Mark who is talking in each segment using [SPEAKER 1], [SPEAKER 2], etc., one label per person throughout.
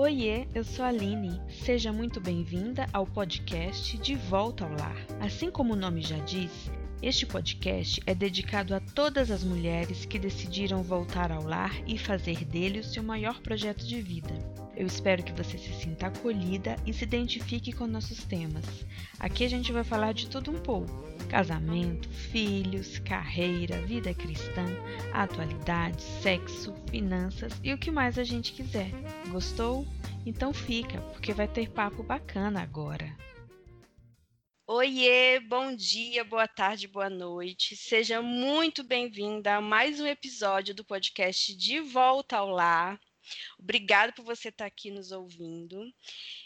[SPEAKER 1] Oiê, eu sou a Aline. Seja muito bem-vinda ao podcast De Volta ao Lar. Assim como o nome já diz, este podcast é dedicado a todas as mulheres que decidiram voltar ao lar e fazer dele o seu maior projeto de vida. Eu espero que você se sinta acolhida e se identifique com nossos temas. Aqui a gente vai falar de tudo um pouco: casamento, filhos, carreira, vida cristã, atualidade, sexo, finanças e o que mais a gente quiser. Gostou? Então fica, porque vai ter papo bacana agora. Oiê, bom dia, boa tarde, boa noite. Seja muito bem-vinda a mais um episódio do podcast De Volta ao Lar. Obrigada por você estar aqui nos ouvindo.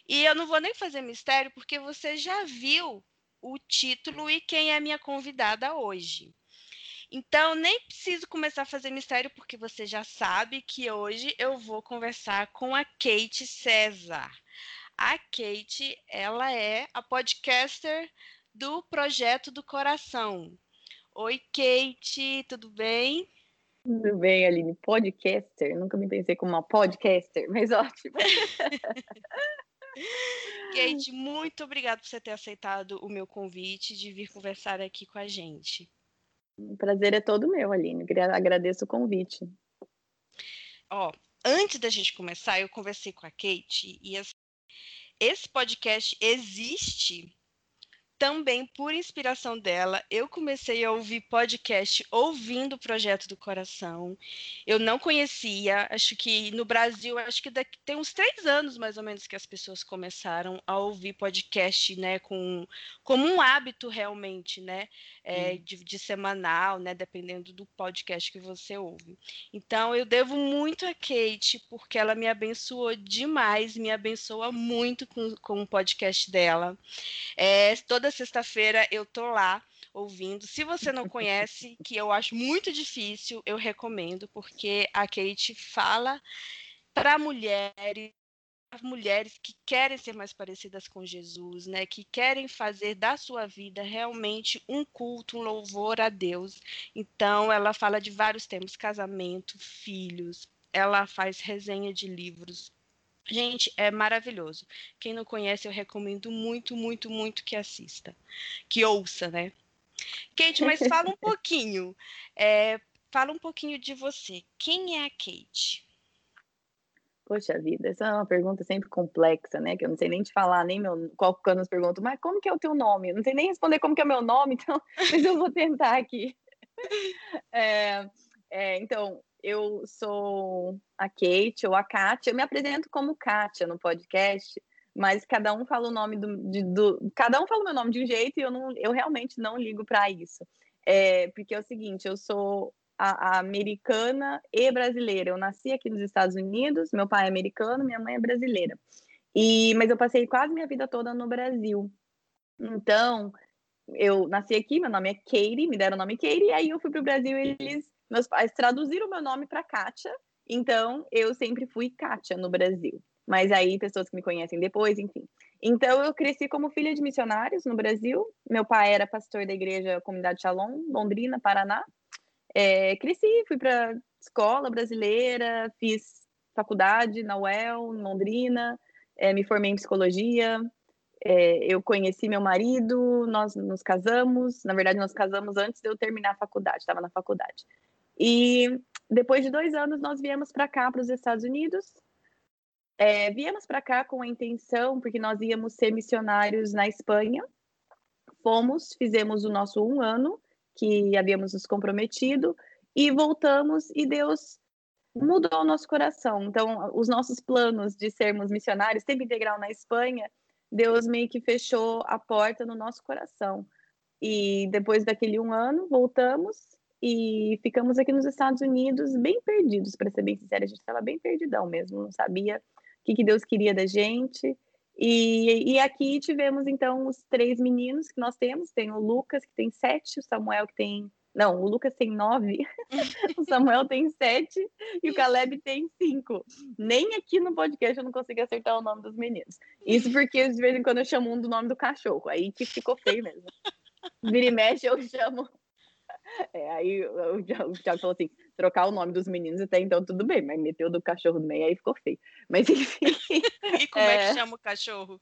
[SPEAKER 1] E eu não vou nem fazer mistério, porque você já viu o título e quem é minha convidada hoje. Então, nem preciso começar a fazer mistério, porque você já sabe que hoje eu vou conversar com a Kate César. A Kate, ela é a podcaster do Projeto do Coração. Oi, Kate, tudo bem?
[SPEAKER 2] Tudo bem, Aline. Podcaster. Nunca me pensei como uma podcaster, mas ótimo.
[SPEAKER 1] Kate, muito obrigada por você ter aceitado o meu convite de vir conversar aqui com a gente.
[SPEAKER 2] O prazer é todo meu, Aline. Agradeço o convite.
[SPEAKER 1] Ó, antes da gente começar, eu conversei com a Kate e esse podcast existe também por inspiração dela, eu comecei a ouvir podcast ouvindo o Projeto do Coração. Eu não conhecia, acho que no Brasil, acho que daqui, tem uns três anos mais ou menos que as pessoas começaram a ouvir podcast, né, com, como um hábito realmente, né, é, de, de, semanal, né, dependendo do podcast que você ouve. Então, eu devo muito a Kate, porque ela me abençoou demais, me abençoa muito com, com o podcast dela. É, toda sexta-feira eu tô lá ouvindo. Se você não conhece, que eu acho muito difícil, eu recomendo, porque a Kate fala para mulheres mulheres que querem ser mais parecidas com Jesus, né, que querem fazer da sua vida realmente um culto, um louvor a Deus. Então, ela fala de vários temas: casamento, filhos. Ela faz resenha de livros Gente, é maravilhoso. Quem não conhece, eu recomendo muito, muito, muito que assista, que ouça, né? Kate, mas fala um pouquinho, é, fala um pouquinho de você. Quem é a Kate?
[SPEAKER 2] Poxa vida, essa é uma pergunta sempre complexa, né? Que eu não sei nem te falar, nem meu, qual quando as perguntas, mas como que é o teu nome? Eu não sei nem responder como que é o meu nome, então, mas eu vou tentar aqui. É, é, então, eu sou a Kate ou a Kátia. Eu me apresento como Kátia no podcast, mas cada um fala o nome do, de, do cada um fala o meu nome de um jeito e eu não, eu realmente não ligo para isso. É, porque é o seguinte, eu sou a, a, americana e brasileira. Eu nasci aqui nos Estados Unidos, meu pai é americano, minha mãe é brasileira. E mas eu passei quase minha vida toda no Brasil. Então, eu nasci aqui, meu nome é Katie, me deram o nome Katie, e aí eu fui para o Brasil e eles meus pais traduziram meu nome para Kátia, então eu sempre fui Kátia no Brasil. Mas aí, pessoas que me conhecem depois, enfim. Então, eu cresci como filha de missionários no Brasil. Meu pai era pastor da igreja Comunidade Shalom, Londrina, Paraná. É, cresci, fui para escola brasileira, fiz faculdade na UEL, em Londrina, é, me formei em psicologia. É, eu conheci meu marido, nós nos casamos. Na verdade, nós casamos antes de eu terminar a faculdade, estava na faculdade. E depois de dois anos, nós viemos para cá, para os Estados Unidos. É, viemos para cá com a intenção, porque nós íamos ser missionários na Espanha. Fomos, fizemos o nosso um ano, que havíamos nos comprometido, e voltamos, e Deus mudou o nosso coração. Então, os nossos planos de sermos missionários, tempo integral na Espanha, Deus meio que fechou a porta no nosso coração. E depois daquele um ano, voltamos e ficamos aqui nos Estados Unidos bem perdidos, para ser bem sincera, a gente estava bem perdidão mesmo, não sabia o que, que Deus queria da gente. E, e, aqui tivemos então os três meninos que nós temos: tem o Lucas, que tem sete, o Samuel, que tem. Não, o Lucas tem nove, o Samuel tem sete e o Caleb tem cinco. Nem aqui no podcast eu não consigo acertar o nome dos meninos. Isso porque de vez em quando eu chamo um do nome do cachorro, aí que ficou feio mesmo. Vira e mexe, eu chamo É, aí o Thiago falou assim: trocar o nome dos meninos até então tudo bem, mas meteu do cachorro no meio aí ficou feio. Mas enfim.
[SPEAKER 1] e como é... é que chama o cachorro?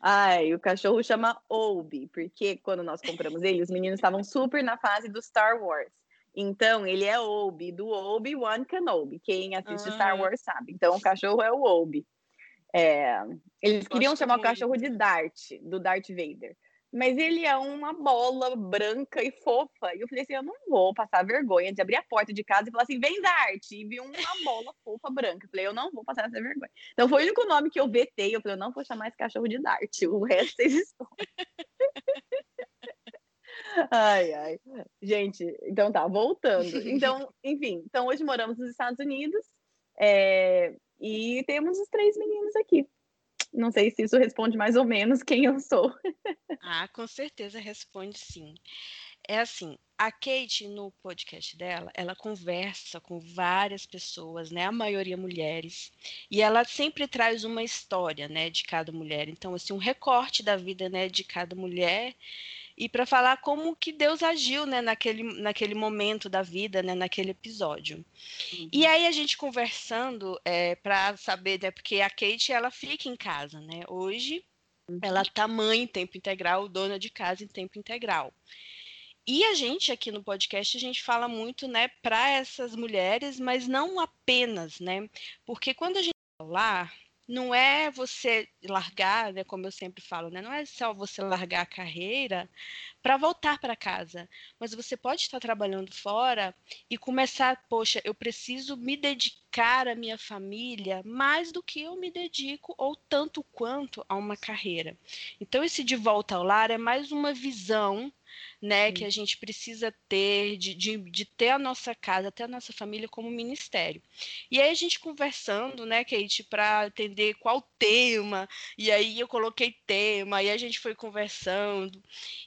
[SPEAKER 2] Ai, o cachorro chama Obi, porque quando nós compramos ele, os meninos estavam super na fase do Star Wars. Então, ele é Obi, do Obi-Wan Kenobi. Quem assiste ah. Star Wars sabe. Então, o cachorro é o Obi. É, eles queriam chamar muito. o cachorro de Dart, do Darth Vader. Mas ele é uma bola branca e fofa. E eu falei assim: eu não vou passar vergonha de abrir a porta de casa e falar assim: vem Dart. E vi uma bola fofa branca. Eu falei: eu não vou passar essa vergonha. Então foi o único nome que eu vetei. Eu falei: eu não vou chamar esse cachorro de Dart. O resto vocês estão. Ai, ai. Gente, então tá, voltando. Então, enfim, então hoje moramos nos Estados Unidos é, e temos os três meninos aqui. Não sei se isso responde mais ou menos quem eu sou.
[SPEAKER 1] Ah, com certeza responde sim. É assim, a Kate, no podcast dela, ela conversa com várias pessoas, né? A maioria mulheres. E ela sempre traz uma história, né, de cada mulher. Então, assim, um recorte da vida, né, de cada mulher e para falar como que Deus agiu né, naquele, naquele momento da vida, né, naquele episódio. Uhum. E aí a gente conversando é, para saber, né, porque a Kate ela fica em casa, né? Hoje uhum. ela tá mãe em tempo integral, dona de casa em tempo integral. E a gente aqui no podcast a gente fala muito, né, para essas mulheres, mas não apenas, né? Porque quando a gente falar não é você largar, né, como eu sempre falo, né, não é só você largar a carreira para voltar para casa, mas você pode estar trabalhando fora e começar, poxa, eu preciso me dedicar à minha família mais do que eu me dedico ou tanto quanto a uma carreira. Então esse de volta ao lar é mais uma visão né, que a gente precisa ter, de, de, de, ter a nossa casa, ter a nossa família como ministério. E aí a gente conversando, né, Kate, para entender qual tema, e aí eu coloquei tema, e a gente foi conversando,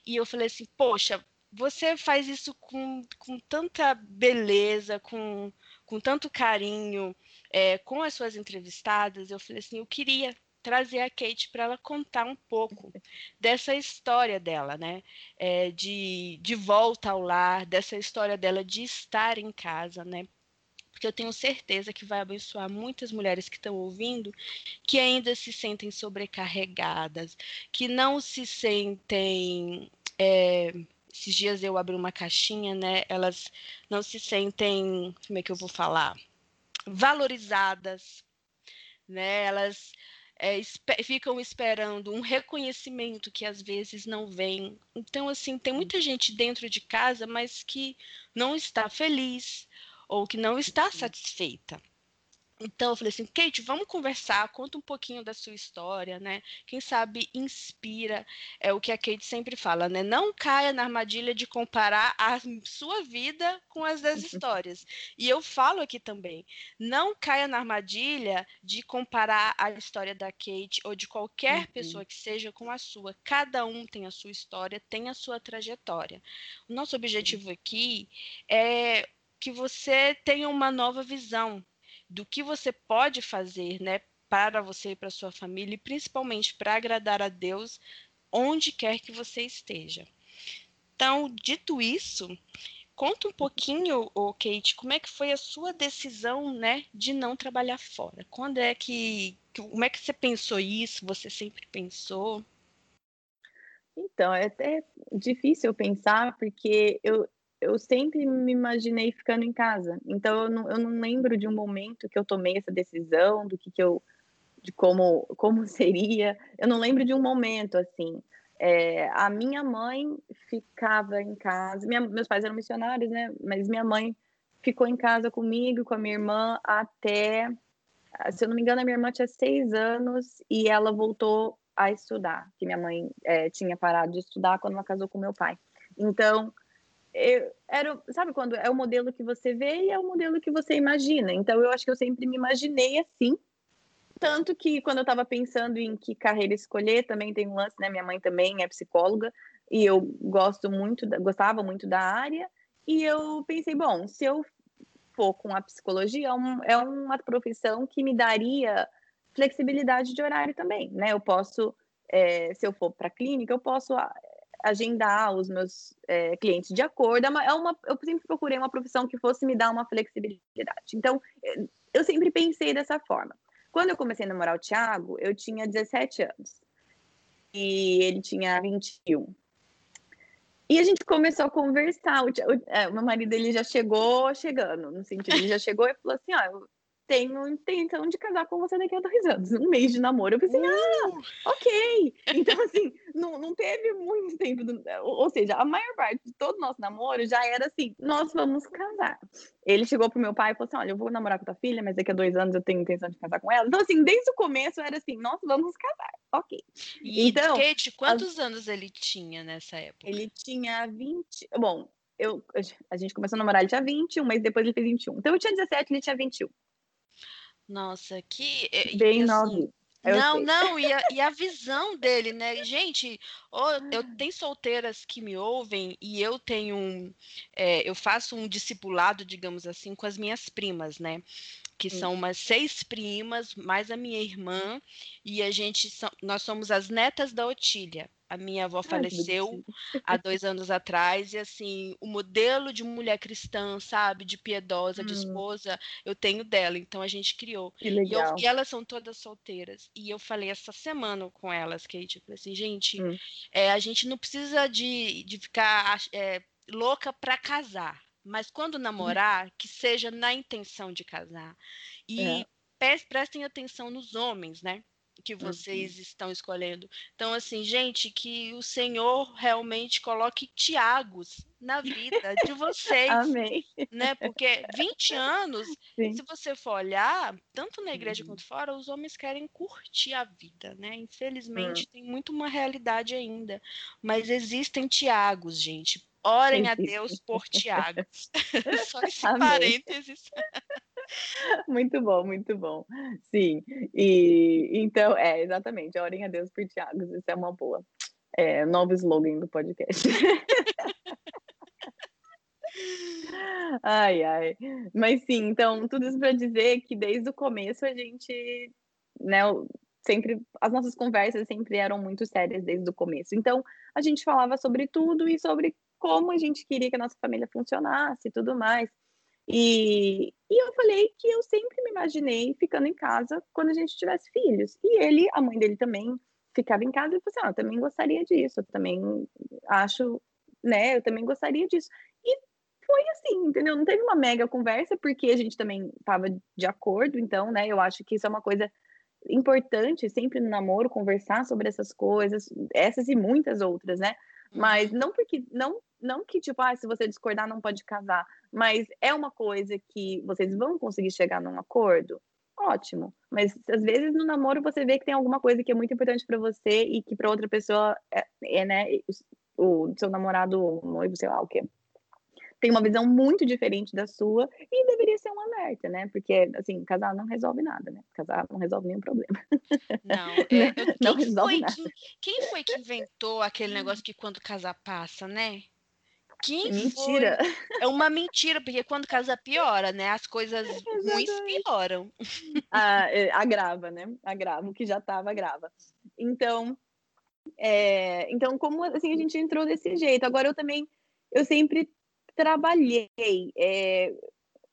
[SPEAKER 1] e eu falei assim, poxa, você faz isso com, com tanta beleza, com, com tanto carinho, é, com as suas entrevistadas, eu falei assim, eu queria trazer a Kate para ela contar um pouco dessa história dela, né? É, de, de volta ao lar, dessa história dela de estar em casa, né? Porque eu tenho certeza que vai abençoar muitas mulheres que estão ouvindo que ainda se sentem sobrecarregadas, que não se sentem. É, esses dias eu abri uma caixinha, né? Elas não se sentem, como é que eu vou falar? Valorizadas, né? Elas é, esper ficam esperando um reconhecimento que às vezes não vem. Então, assim, tem muita gente dentro de casa, mas que não está feliz ou que não está satisfeita. Então eu falei assim, Kate, vamos conversar, conta um pouquinho da sua história, né? Quem sabe inspira, é o que a Kate sempre fala, né? Não caia na armadilha de comparar a sua vida com as das histórias. E eu falo aqui também, não caia na armadilha de comparar a história da Kate ou de qualquer uhum. pessoa que seja com a sua. Cada um tem a sua história, tem a sua trajetória. O nosso objetivo aqui é que você tenha uma nova visão do que você pode fazer, né, para você e para sua família, e principalmente para agradar a Deus onde quer que você esteja. Então, dito isso, conta um pouquinho, oh, Kate, como é que foi a sua decisão, né, de não trabalhar fora? Quando é que, como é que você pensou isso? Você sempre pensou?
[SPEAKER 2] Então, é até difícil pensar, porque eu, eu sempre me imaginei ficando em casa. Então eu não, eu não lembro de um momento que eu tomei essa decisão, do que, que eu, de como, como seria. Eu não lembro de um momento assim. É, a minha mãe ficava em casa. Minha, meus pais eram missionários, né? Mas minha mãe ficou em casa comigo, com a minha irmã até, se eu não me engano, a minha irmã tinha seis anos e ela voltou a estudar. Que minha mãe é, tinha parado de estudar quando ela casou com meu pai. Então eu, era, sabe quando é o modelo que você vê e é o modelo que você imagina. Então eu acho que eu sempre me imaginei assim. Tanto que quando eu estava pensando em que carreira escolher, também tem um lance, né? Minha mãe também é psicóloga e eu gosto muito, gostava muito da área. E eu pensei, bom, se eu for com a psicologia, é, um, é uma profissão que me daria flexibilidade de horário também, né? Eu posso, é, se eu for para clínica, eu posso agendar os meus é, clientes de acordo. É uma, é uma, eu sempre procurei uma profissão que fosse me dar uma flexibilidade. Então, é, eu sempre pensei dessa forma. Quando eu comecei a namorar o Thiago, eu tinha 17 anos. E ele tinha 21. E a gente começou a conversar. O, o, é, o meu marido ele já chegou chegando, no sentido, ele já chegou e falou assim: ó, tenho intenção de casar com você daqui a dois anos, um mês de namoro. Eu pensei, uh! ah, ok. Então, assim, não, não teve muito tempo. Do... Ou seja, a maior parte de todo o nosso namoro já era assim: nós vamos casar. Ele chegou pro meu pai e falou assim: olha, eu vou namorar com tua filha, mas daqui a dois anos eu tenho intenção de casar com ela. Então, assim, desde o começo era assim: nós vamos casar, ok.
[SPEAKER 1] E, então, Kate, quantos as... anos ele tinha nessa época?
[SPEAKER 2] Ele tinha 20. Bom, eu, a gente começou a namorar, ele tinha 20, um mês depois ele fez 21. Então eu tinha 17, ele tinha 21.
[SPEAKER 1] Nossa, que. Eh,
[SPEAKER 2] Bem assim, novinho.
[SPEAKER 1] não, sei. não, e a, e a, visão dele, né? Gente, oh, eu tenho solteiras que me ouvem e eu tenho um. É, eu faço um discipulado, digamos assim, com as minhas primas, né? Que são umas seis primas, mais a minha irmã, e a gente, nós somos as netas da Otília. A minha avó faleceu há dois anos atrás, e assim, o modelo de mulher cristã, sabe, de piedosa, hum. de esposa, eu tenho dela, então a gente criou.
[SPEAKER 2] Que legal.
[SPEAKER 1] E, eu, e, elas são todas solteiras. E eu falei essa semana com elas, Kate, eu falei assim, gente, hum. é, a gente não precisa de, de ficar é, louca para casar, mas quando hum. namorar, hum. que seja na intenção de casar. E é. prestem atenção nos homens, né? Que vocês uhum. estão escolhendo. Então, assim, gente, que o Senhor realmente coloque Tiagos na vida de vocês.
[SPEAKER 2] Amém.
[SPEAKER 1] Né? Porque 20 anos, Sim. se você for olhar, tanto na igreja uhum. quanto fora, os homens querem curtir a vida, né? Infelizmente, uhum. tem muito uma realidade ainda. Mas existem Tiagos, gente. Orem a Deus por Tiagos. Só esse Amém. parênteses.
[SPEAKER 2] Muito bom, muito bom. Sim, e então, é, exatamente, orem a Deus por Tiago, isso é uma boa. É, novo slogan do podcast. ai, ai. Mas sim, então, tudo isso para dizer que desde o começo a gente, né, sempre, as nossas conversas sempre eram muito sérias desde o começo. Então, a gente falava sobre tudo e sobre como a gente queria que a nossa família funcionasse e tudo mais. E, e eu falei que eu sempre me imaginei ficando em casa quando a gente tivesse filhos. E ele, a mãe dele também, ficava em casa e falou assim: ah, eu também gostaria disso, eu também acho, né, eu também gostaria disso. E foi assim, entendeu? Não teve uma mega conversa, porque a gente também estava de acordo, então, né, eu acho que isso é uma coisa importante sempre no namoro conversar sobre essas coisas, essas e muitas outras, né? Mas uhum. não porque não não que tipo, ah, se você discordar não pode casar, mas é uma coisa que vocês vão conseguir chegar num acordo. Ótimo. Mas às vezes no namoro você vê que tem alguma coisa que é muito importante para você e que para outra pessoa é, é né, o, o seu namorado, o noivo, sei lá o quê tem uma visão muito diferente da sua e deveria ser um alerta, né? Porque, assim, casar não resolve nada, né? Casar não resolve nenhum problema.
[SPEAKER 1] Não, é, não quem, foi nada. Que, quem foi que inventou aquele negócio que quando casar passa, né? Quem
[SPEAKER 2] mentira.
[SPEAKER 1] Foi? É uma mentira, porque quando casa piora, né? As coisas ruins pioram.
[SPEAKER 2] Ah, agrava, né? Agrava, o que já estava agrava. Então, é, então como assim a gente entrou desse jeito? Agora eu também, eu sempre trabalhei. É,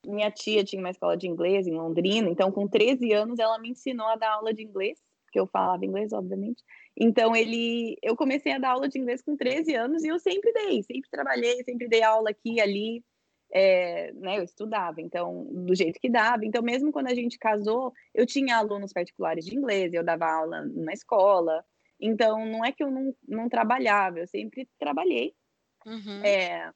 [SPEAKER 2] minha tia tinha uma escola de inglês em Londrina, então com 13 anos ela me ensinou a dar aula de inglês, porque eu falava inglês, obviamente. Então ele, eu comecei a dar aula de inglês com 13 anos e eu sempre dei, sempre trabalhei, sempre dei aula aqui e ali. É, né, eu estudava, então, do jeito que dava. Então, mesmo quando a gente casou, eu tinha alunos particulares de inglês, eu dava aula na escola. Então, não é que eu não, não trabalhava, eu sempre trabalhei. Uhum. É,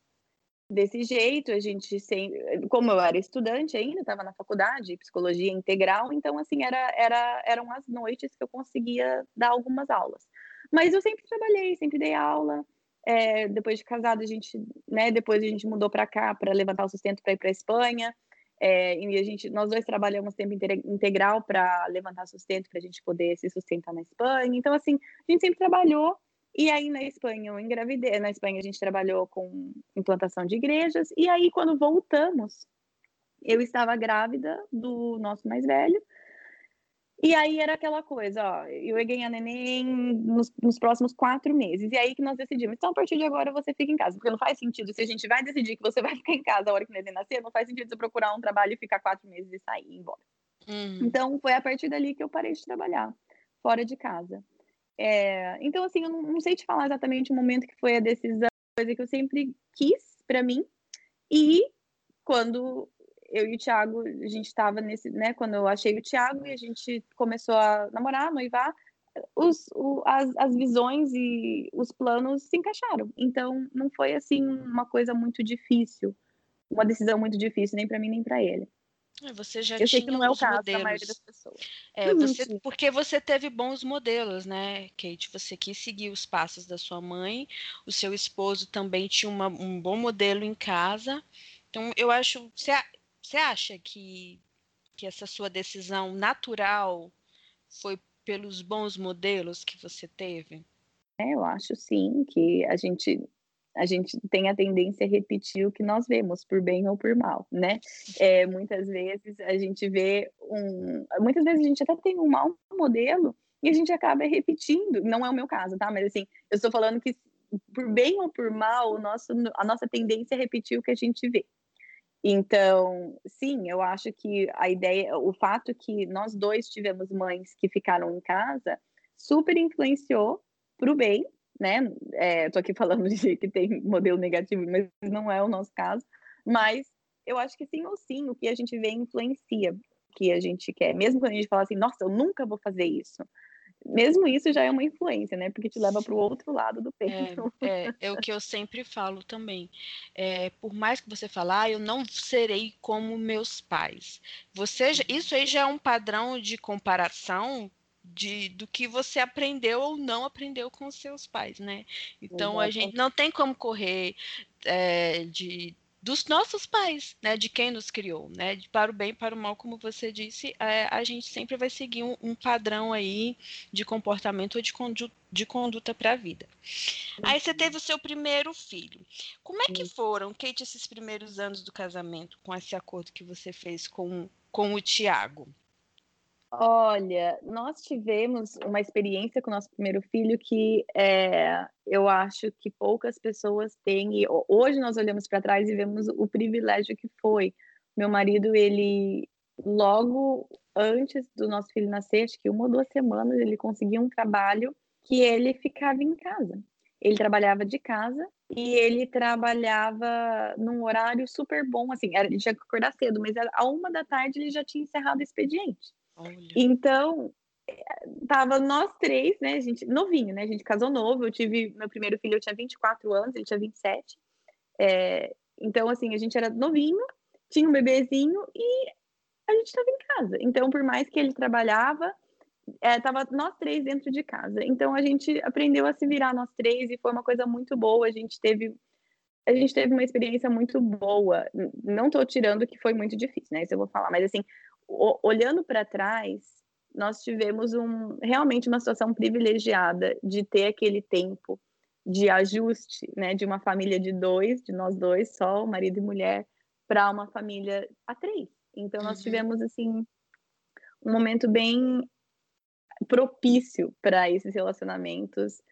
[SPEAKER 2] desse jeito, a gente sempre, como eu era estudante ainda, estava na faculdade, psicologia integral, então assim era, era eram as noites que eu conseguia dar algumas aulas. Mas eu sempre trabalhei, sempre dei aula. É, depois de casado a gente, né, depois a gente mudou para cá para levantar o sustento para ir para Espanha. É, e a gente, nós dois trabalhamos tempo integral para levantar sustento para a gente poder se sustentar na Espanha. Então assim, a gente sempre trabalhou e aí na Espanha eu engravidei, na Espanha a gente trabalhou com implantação de igrejas, e aí quando voltamos, eu estava grávida do nosso mais velho, E aí era aquela coisa, ó, eu ia ganhar neném nos, nos, próximos quatro meses. E aí que nós decidimos, então a partir de agora você fica em casa. Porque não faz sentido, se a gente vai decidir que você vai ficar em casa a hora que o neném nascer, não faz sentido você procurar um trabalho e ficar quatro meses e sair e ir embora. Uhum. Então foi a partir dali que eu parei de trabalhar, fora de casa. É, então, assim, eu não, não, sei te falar exatamente o momento que foi a decisão, coisa que eu sempre quis para mim. E quando eu e o Thiago, a gente estava nesse, né, quando eu achei o Thiago e a gente começou a namorar, noivar, os, o, as, as visões e os planos se encaixaram. Então, não foi assim uma coisa muito difícil, uma decisão muito difícil, nem para mim nem para ele.
[SPEAKER 1] É, você já eu sei que não é o caso modelos. da maioria das pessoas. É, você, porque você teve bons modelos, né, Kate? Você quis seguir os passos da sua mãe, o seu esposo também tinha uma, um bom modelo em casa. Então, eu acho. Você, você acha que, que essa sua decisão natural foi pelos bons modelos que você teve?
[SPEAKER 2] É, eu acho sim que a gente a gente tem a tendência a repetir o que nós vemos, por bem ou por mal, né? É, muitas vezes a gente vê um. Muitas vezes a gente até tem um mau modelo e a gente acaba repetindo. Não é o meu caso, tá? Mas assim, eu estou falando que por bem ou por mal, o nosso, a nossa tendência é repetir o que a gente vê. Então, sim, eu acho que a ideia, o fato que nós dois tivemos mães que ficaram em casa, super influenciou para o bem, né? É, tô aqui falando de que tem modelo negativo, mas não é o nosso caso. Mas eu acho que sim ou sim, o que a gente vê influencia o que a gente quer. Mesmo quando a gente fala assim, nossa, eu nunca vou fazer isso mesmo isso já é uma influência, né? Porque te leva para o outro lado do peito.
[SPEAKER 1] É, é, é, o que eu sempre falo também. É, por mais que você falar, ah, eu não serei como meus pais. Você, isso aí já é um padrão de comparação de, do que você aprendeu ou não aprendeu com os seus pais, né? Então Exato. a gente não tem como correr é, de dos nossos pais, né, de quem nos criou, né, de para o bem, para o mal, como você disse, é, a gente sempre vai seguir um, um, padrão aí de comportamento ou de, condu de conduta para a vida. Aí você teve o seu primeiro filho. Como é que foram, Kate, esses primeiros anos do casamento, com esse acordo que você fez com, com o Tiago?
[SPEAKER 2] Olha, nós tivemos uma experiência com o nosso primeiro filho que é, eu acho que poucas pessoas têm. E hoje nós olhamos para trás e vemos o privilégio que foi. Meu marido, ele logo antes do nosso filho nascer, acho que uma ou duas semanas, ele conseguiu um trabalho que ele ficava em casa. Ele trabalhava de casa e ele trabalhava num horário super bom, assim, ele tinha que acordar cedo, mas a uma da tarde ele já tinha encerrado o expediente. Então, tava nós três, né, a gente, novinho, né, a gente casou novo, eu tive, meu primeiro filho eu tinha 24 anos, ele tinha 27, é, então, assim, a gente era novinho, tinha um bebezinho e a gente estava em casa, então, por mais que ele trabalhava, é, tava nós três dentro de casa, então a gente aprendeu a se virar nós três e foi uma coisa muito boa, a gente teve a gente teve uma experiência muito boa. Não estou tirando que foi muito difícil, né? Isso eu vou falar, mas assim, olhando para trás, nós tivemos um, realmente uma situação privilegiada de ter aquele tempo de ajuste, né, de uma família de dois, de nós dois só, marido e mulher, para uma família a três. Então nós uhum. tivemos assim um momento bem propício para esses relacionamentos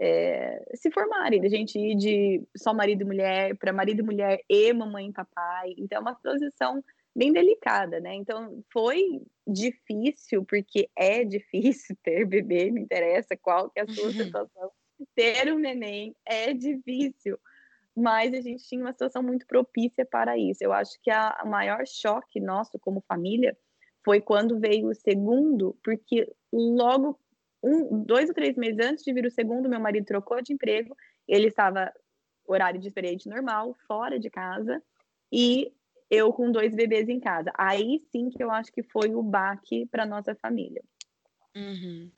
[SPEAKER 2] é, se formarem, a gente ir de só marido e mulher para marido e mulher e mamãe e papai. Então é uma transição bem delicada, né? Então foi difícil, porque é difícil ter bebê, não interessa qual que é a sua uhum. situação. Ter um neném é difícil, mas a gente tinha uma situação muito propícia para isso. Eu acho que a, a maior choque nosso como família foi quando veio o segundo, porque logo um, dois ou três meses antes de vir o segundo, meu marido trocou de emprego, ele estava horário de experiente normal, fora de casa, e eu com dois bebês em casa. Aí sim que eu acho que foi o baque para nossa família.
[SPEAKER 1] Uhum.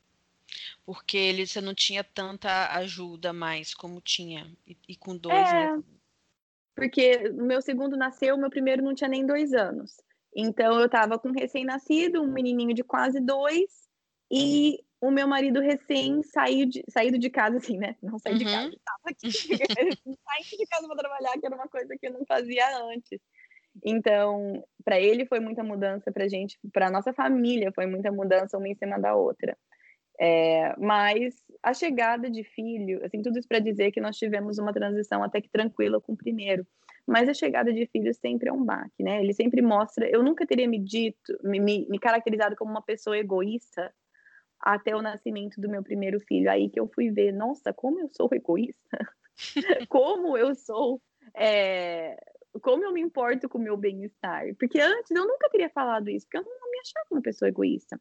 [SPEAKER 1] Porque ele você não tinha tanta ajuda mais como tinha e, e com dois, é, né?
[SPEAKER 2] Porque o meu segundo nasceu, o meu primeiro não tinha nem dois anos. Então eu estava com um recém-nascido, um menininho de quase dois, e o meu marido recém saiu de, saído de casa, assim, né? Não saí uhum. de casa, estava aqui, saindo de casa para trabalhar, que era uma coisa que eu não fazia antes. Então, para ele foi muita mudança, para gente, para nossa família foi muita mudança uma em cima da outra. É, mas a chegada de filho, assim, tudo isso para dizer que nós tivemos uma transição até que tranquila com o primeiro. Mas a chegada de filho sempre é um baque, né? Ele sempre mostra. Eu nunca teria me dito, me, me caracterizado como uma pessoa egoísta até o nascimento do meu primeiro filho. Aí que eu fui ver, nossa, como eu sou egoísta, como eu sou. É, como eu me importo com o meu bem-estar. Porque antes eu nunca teria falado isso, porque eu não me achava uma pessoa egoísta.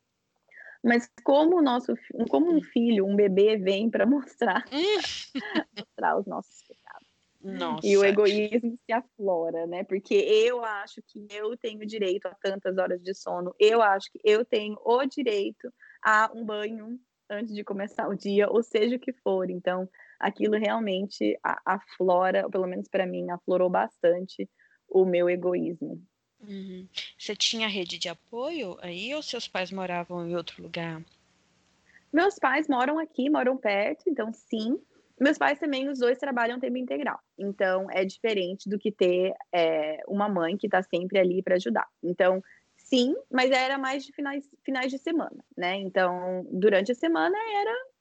[SPEAKER 2] Mas como o nosso, como um filho, um bebê vem para mostrar, mostrar os nossos pecados. Nossa. E o egoísmo se aflora, né? Porque eu acho que eu tenho direito a tantas horas de sono. Eu acho que eu tenho o direito a um banho antes de começar o dia, ou seja o que for. Então, aquilo realmente aflora, pelo menos para mim, aflorou bastante o meu egoísmo.
[SPEAKER 1] Uhum. Você tinha rede de apoio aí ou seus pais moravam em outro lugar?
[SPEAKER 2] Meus pais moram aqui, moram perto, então sim. Meus pais também, os dois trabalham tempo integral. Então é diferente do que ter é, uma mãe que está sempre ali para ajudar. Então, sim, mas era mais de finais, finais de semana, né? Então, durante a semana era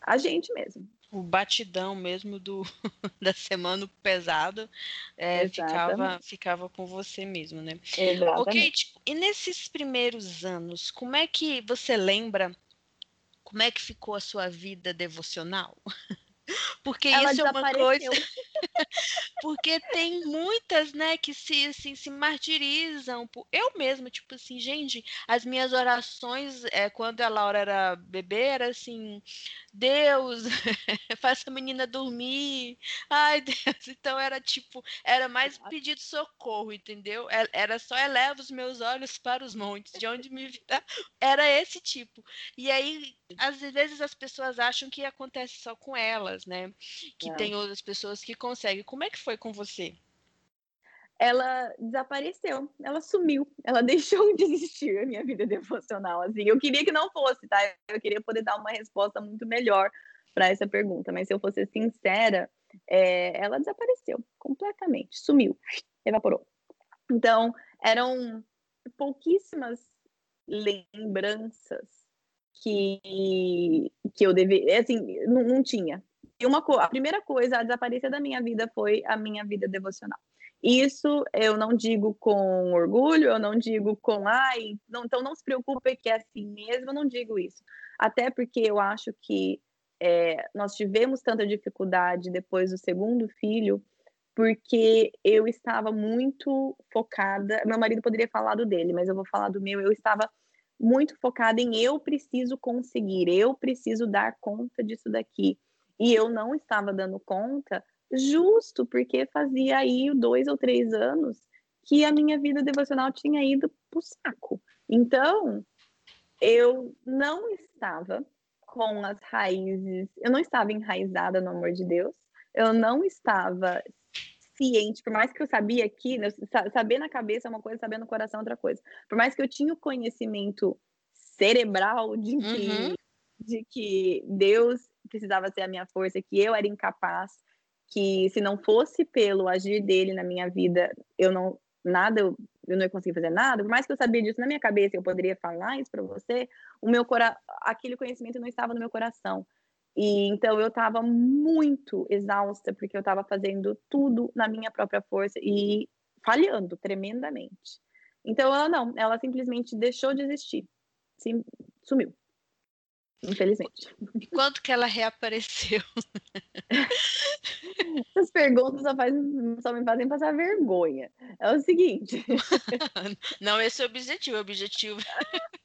[SPEAKER 2] a gente mesmo
[SPEAKER 1] o batidão mesmo do da semana pesado é, ficava ficava com você mesmo, né?
[SPEAKER 2] Exatamente. Ok,
[SPEAKER 1] tipo, e nesses primeiros anos, como é que você lembra como é que ficou a sua vida devocional? Porque Ela isso é uma coisa. Porque tem muitas, né, que se, assim, se martirizam. Eu mesma, tipo assim, gente, as minhas orações, é, quando a Laura era bebê, era assim: Deus, faça a menina dormir. Ai, Deus. Então era tipo, era mais pedido socorro, entendeu? É, era só eleva os meus olhos para os montes, de onde me virá. Era esse tipo. E aí, às vezes, as pessoas acham que acontece só com elas, né? Que é. tem outras pessoas que conseguem. Como é que foi com você?
[SPEAKER 2] ela desapareceu, ela sumiu, ela deixou de existir a minha vida devocional. Assim, eu queria que não fosse, tá? Eu queria poder dar uma resposta muito melhor para essa pergunta, mas se eu fosse sincera, é, ela desapareceu completamente, sumiu, evaporou. Então, eram pouquíssimas lembranças que, que eu deveria, assim, não, não tinha. E uma, a primeira coisa a desaparecer da minha vida foi a minha vida devocional. Isso eu não digo com orgulho, eu não digo com ai, não, então não se preocupe que é assim mesmo, eu não digo isso. Até porque eu acho que é, nós tivemos tanta dificuldade depois do segundo filho, porque eu estava muito focada. Meu marido poderia falar do dele, mas eu vou falar do meu. Eu estava muito focada em eu preciso conseguir, eu preciso dar conta disso daqui. E eu não estava dando conta justo porque fazia aí dois ou três anos que a minha vida devocional tinha ido pro saco. Então, eu não estava com as raízes, eu não estava enraizada no amor de Deus, eu não estava ciente, por mais que eu sabia que, né, saber na cabeça é uma coisa, saber no coração é outra coisa. Por mais que eu tinha o conhecimento cerebral de que, uhum. de que Deus precisava ser a minha força, que eu era incapaz, que se não fosse pelo agir dele na minha vida, eu não nada eu, não ia conseguir fazer nada. Por mais que eu sabia disso na minha cabeça, eu poderia falar isso para você. O meu cora aquele conhecimento não estava no meu coração. E então eu estava muito exausta porque eu estava fazendo tudo na minha própria força e falhando tremendamente. Então ela não, ela simplesmente deixou de existir. Sim, sumiu. Infelizmente.
[SPEAKER 1] E quando que ela reapareceu?
[SPEAKER 2] Essas perguntas só, faz, só me fazem passar vergonha. É o seguinte.
[SPEAKER 1] Não, esse é o objetivo, o objetivo.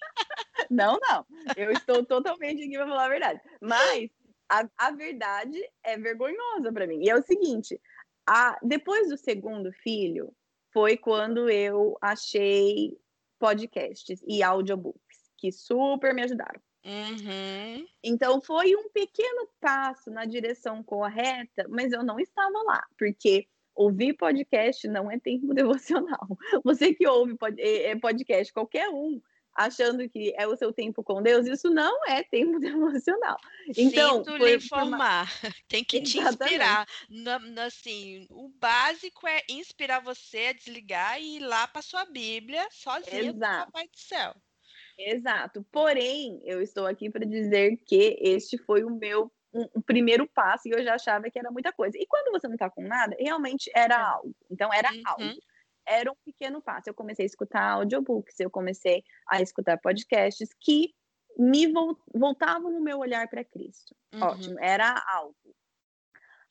[SPEAKER 2] Não, não. Eu estou totalmente aqui para falar a verdade. Mas a, a verdade é vergonhosa para mim. E é o seguinte: a, depois do segundo filho, foi quando eu achei podcasts e audiobooks que super me ajudaram.
[SPEAKER 1] Uhum.
[SPEAKER 2] Então foi um pequeno passo na direção correta, mas eu não estava lá, porque ouvir podcast não é tempo devocional. Você que ouve é, é podcast, qualquer um, achando que é o seu tempo com Deus, isso não é tempo devocional. Então,
[SPEAKER 1] Sinto lhe informar, tem que Exatamente. te inspirar. Na, assim, o básico é inspirar você a desligar e ir lá para sua Bíblia sozinha
[SPEAKER 2] Exato.
[SPEAKER 1] Papai do céu.
[SPEAKER 2] Exato. Porém, eu estou aqui para dizer que este foi o meu um, um, primeiro passo e eu já achava que era muita coisa. E quando você não está com nada, realmente era é. algo. Então, era uhum. algo era um pequeno passo. Eu comecei a escutar audiobooks, eu comecei a escutar podcasts que me voltavam o meu olhar para Cristo. Uhum. Ótimo, era algo.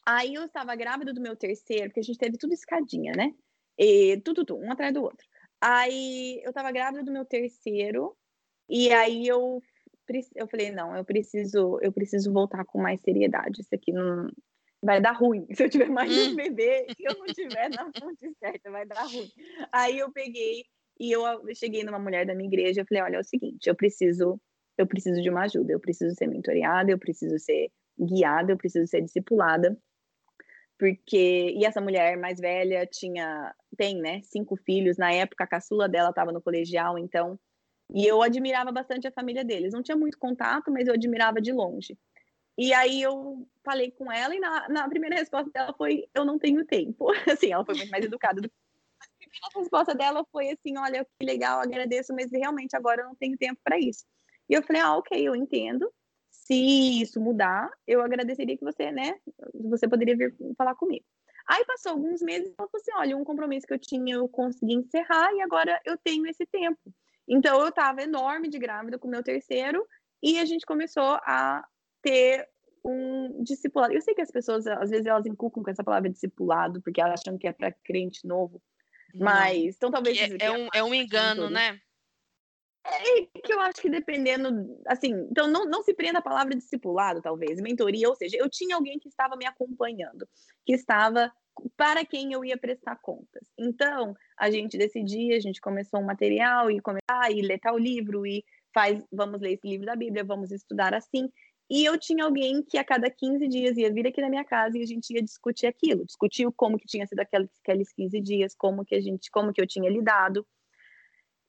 [SPEAKER 2] Aí eu estava grávida do meu terceiro, porque a gente teve tudo escadinha, né? E tudo, tudo, um atrás do outro. Aí eu estava grávida do meu terceiro, e aí eu eu falei, não, eu preciso, eu preciso voltar com mais seriedade. Isso aqui não, vai dar ruim. Se eu tiver mais um bebê e eu não tiver na fonte certa, vai dar ruim. Aí eu peguei e eu cheguei numa mulher da minha igreja, eu falei, olha, é o seguinte, eu preciso, eu preciso de uma ajuda, eu preciso ser mentoreada, eu preciso ser guiada, eu preciso ser discipulada. Porque e essa mulher mais velha tinha tem, né, cinco filhos, na época a caçula dela estava no colegial, então e eu admirava bastante a família deles. Não tinha muito contato, mas eu admirava de longe. E aí eu falei com ela e na, na primeira resposta dela foi eu não tenho tempo. Assim, ela foi muito mais educada do que a resposta dela foi assim, olha, que legal, agradeço, mas realmente agora eu não tenho tempo para isso. E eu falei, ah, ok, eu entendo. Se isso mudar, eu agradeceria que você, né, você poderia vir falar comigo. Aí passou alguns meses e ela falou assim, olha, um compromisso que eu tinha eu consegui encerrar e agora eu tenho esse tempo. Então eu estava enorme de grávida com o meu terceiro e a gente começou a ter um discipulado. Eu sei que as pessoas, às vezes, elas inculcam com essa palavra discipulado, porque elas acham que é para crente novo. Mas, então talvez.
[SPEAKER 1] É, é, um, é um engano, né?
[SPEAKER 2] É que eu acho que dependendo, assim, então não, não se prenda a palavra discipulado, talvez, mentoria, ou seja, eu tinha alguém que estava me acompanhando, que estava para quem eu ia prestar contas. Então, a gente decidia, a gente começou um material e começar e ler tal livro e faz, vamos ler esse livro da Bíblia, vamos estudar assim. E eu tinha alguém que a cada 15 dias ia vir aqui na minha casa e a gente ia discutir aquilo, discutir como que tinha sido aqueles, aqueles 15 dias, como que a gente, como que eu tinha lidado.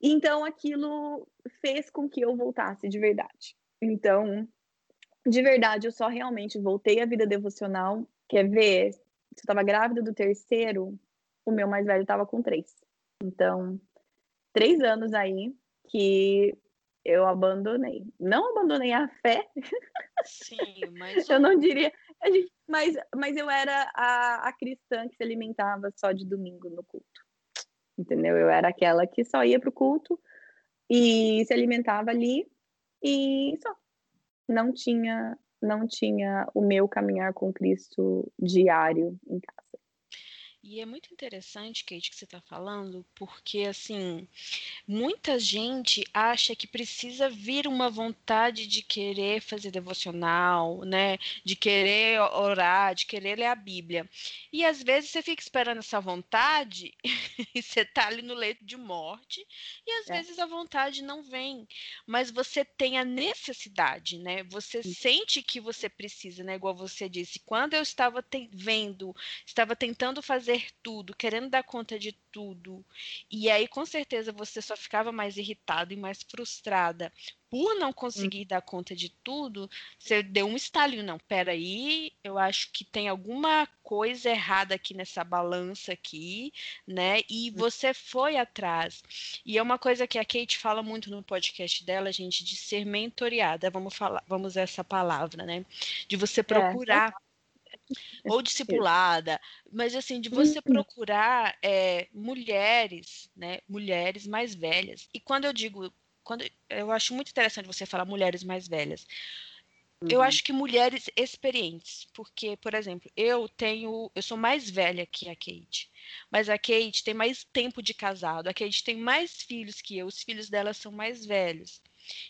[SPEAKER 2] Então aquilo fez com que eu voltasse de verdade. Então, de verdade, eu só realmente voltei à vida devocional. Quer ver? Se eu estava grávida do terceiro, o meu mais velho estava com três. Então, três anos aí que eu abandonei. Não abandonei a fé.
[SPEAKER 1] Sim, mas.
[SPEAKER 2] eu não diria. Mas, mas eu era a, a cristã que se alimentava só de domingo no culto. Entendeu? Eu era aquela que só ia para o culto e se alimentava ali e só. Não tinha, não tinha o meu caminhar com Cristo diário em casa.
[SPEAKER 1] E é muito interessante, Kate, que você está falando, porque assim, muita gente acha que precisa vir uma vontade de querer fazer devocional, né? De querer orar, de querer ler a Bíblia. E às vezes você fica esperando essa vontade e você está ali no leito de morte, e às é. vezes a vontade não vem. Mas você tem a necessidade, né? Você Sim. sente que você precisa, né? Igual você disse, quando eu estava vendo, estava tentando fazer fazer tudo, querendo dar conta de tudo. E aí, com certeza, você só ficava mais irritado e mais frustrada por não conseguir hum. dar conta de tudo. Você deu um estalinho, não, peraí, eu acho que tem alguma coisa errada aqui nessa balança aqui, né? E hum. você foi atrás. E é uma coisa que a Kate fala muito no podcast dela, gente, de ser mentoriada. Vamos falar, vamos usar essa palavra, né? De você é, procurar é, ou discipulada, mas assim, de você uhum. procurar é, mulheres, né? Mulheres mais velhas. E quando eu digo, quando eu acho muito interessante você falar mulheres mais velhas. Uhum. Eu acho que mulheres experientes, porque, por exemplo, eu tenho, eu sou mais velha que a Kate, mas a Kate tem mais tempo de casado, a Kate tem mais filhos que eu, os filhos dela são mais velhos.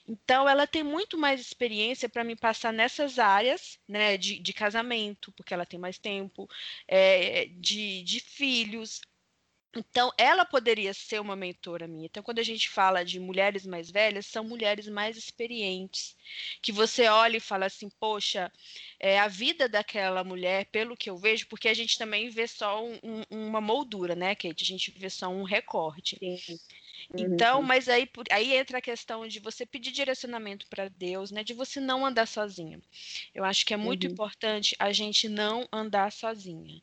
[SPEAKER 1] Então, ela tem muito mais experiência para me passar nessas áreas, né, de, de casamento, porque ela tem mais tempo, é, de, de filhos. Então, ela poderia ser uma mentora minha. Então, quando a gente fala de mulheres mais velhas, são mulheres mais experientes, que você olha e fala assim, poxa, é, a vida daquela mulher, pelo que eu vejo, porque a gente também vê só um, um, uma moldura, né, Kate? A gente vê só um recorte. Sim. Então, uhum. mas aí, aí entra a questão de você pedir direcionamento para Deus, né? De você não andar sozinha. Eu acho que é muito uhum. importante a gente não andar sozinha.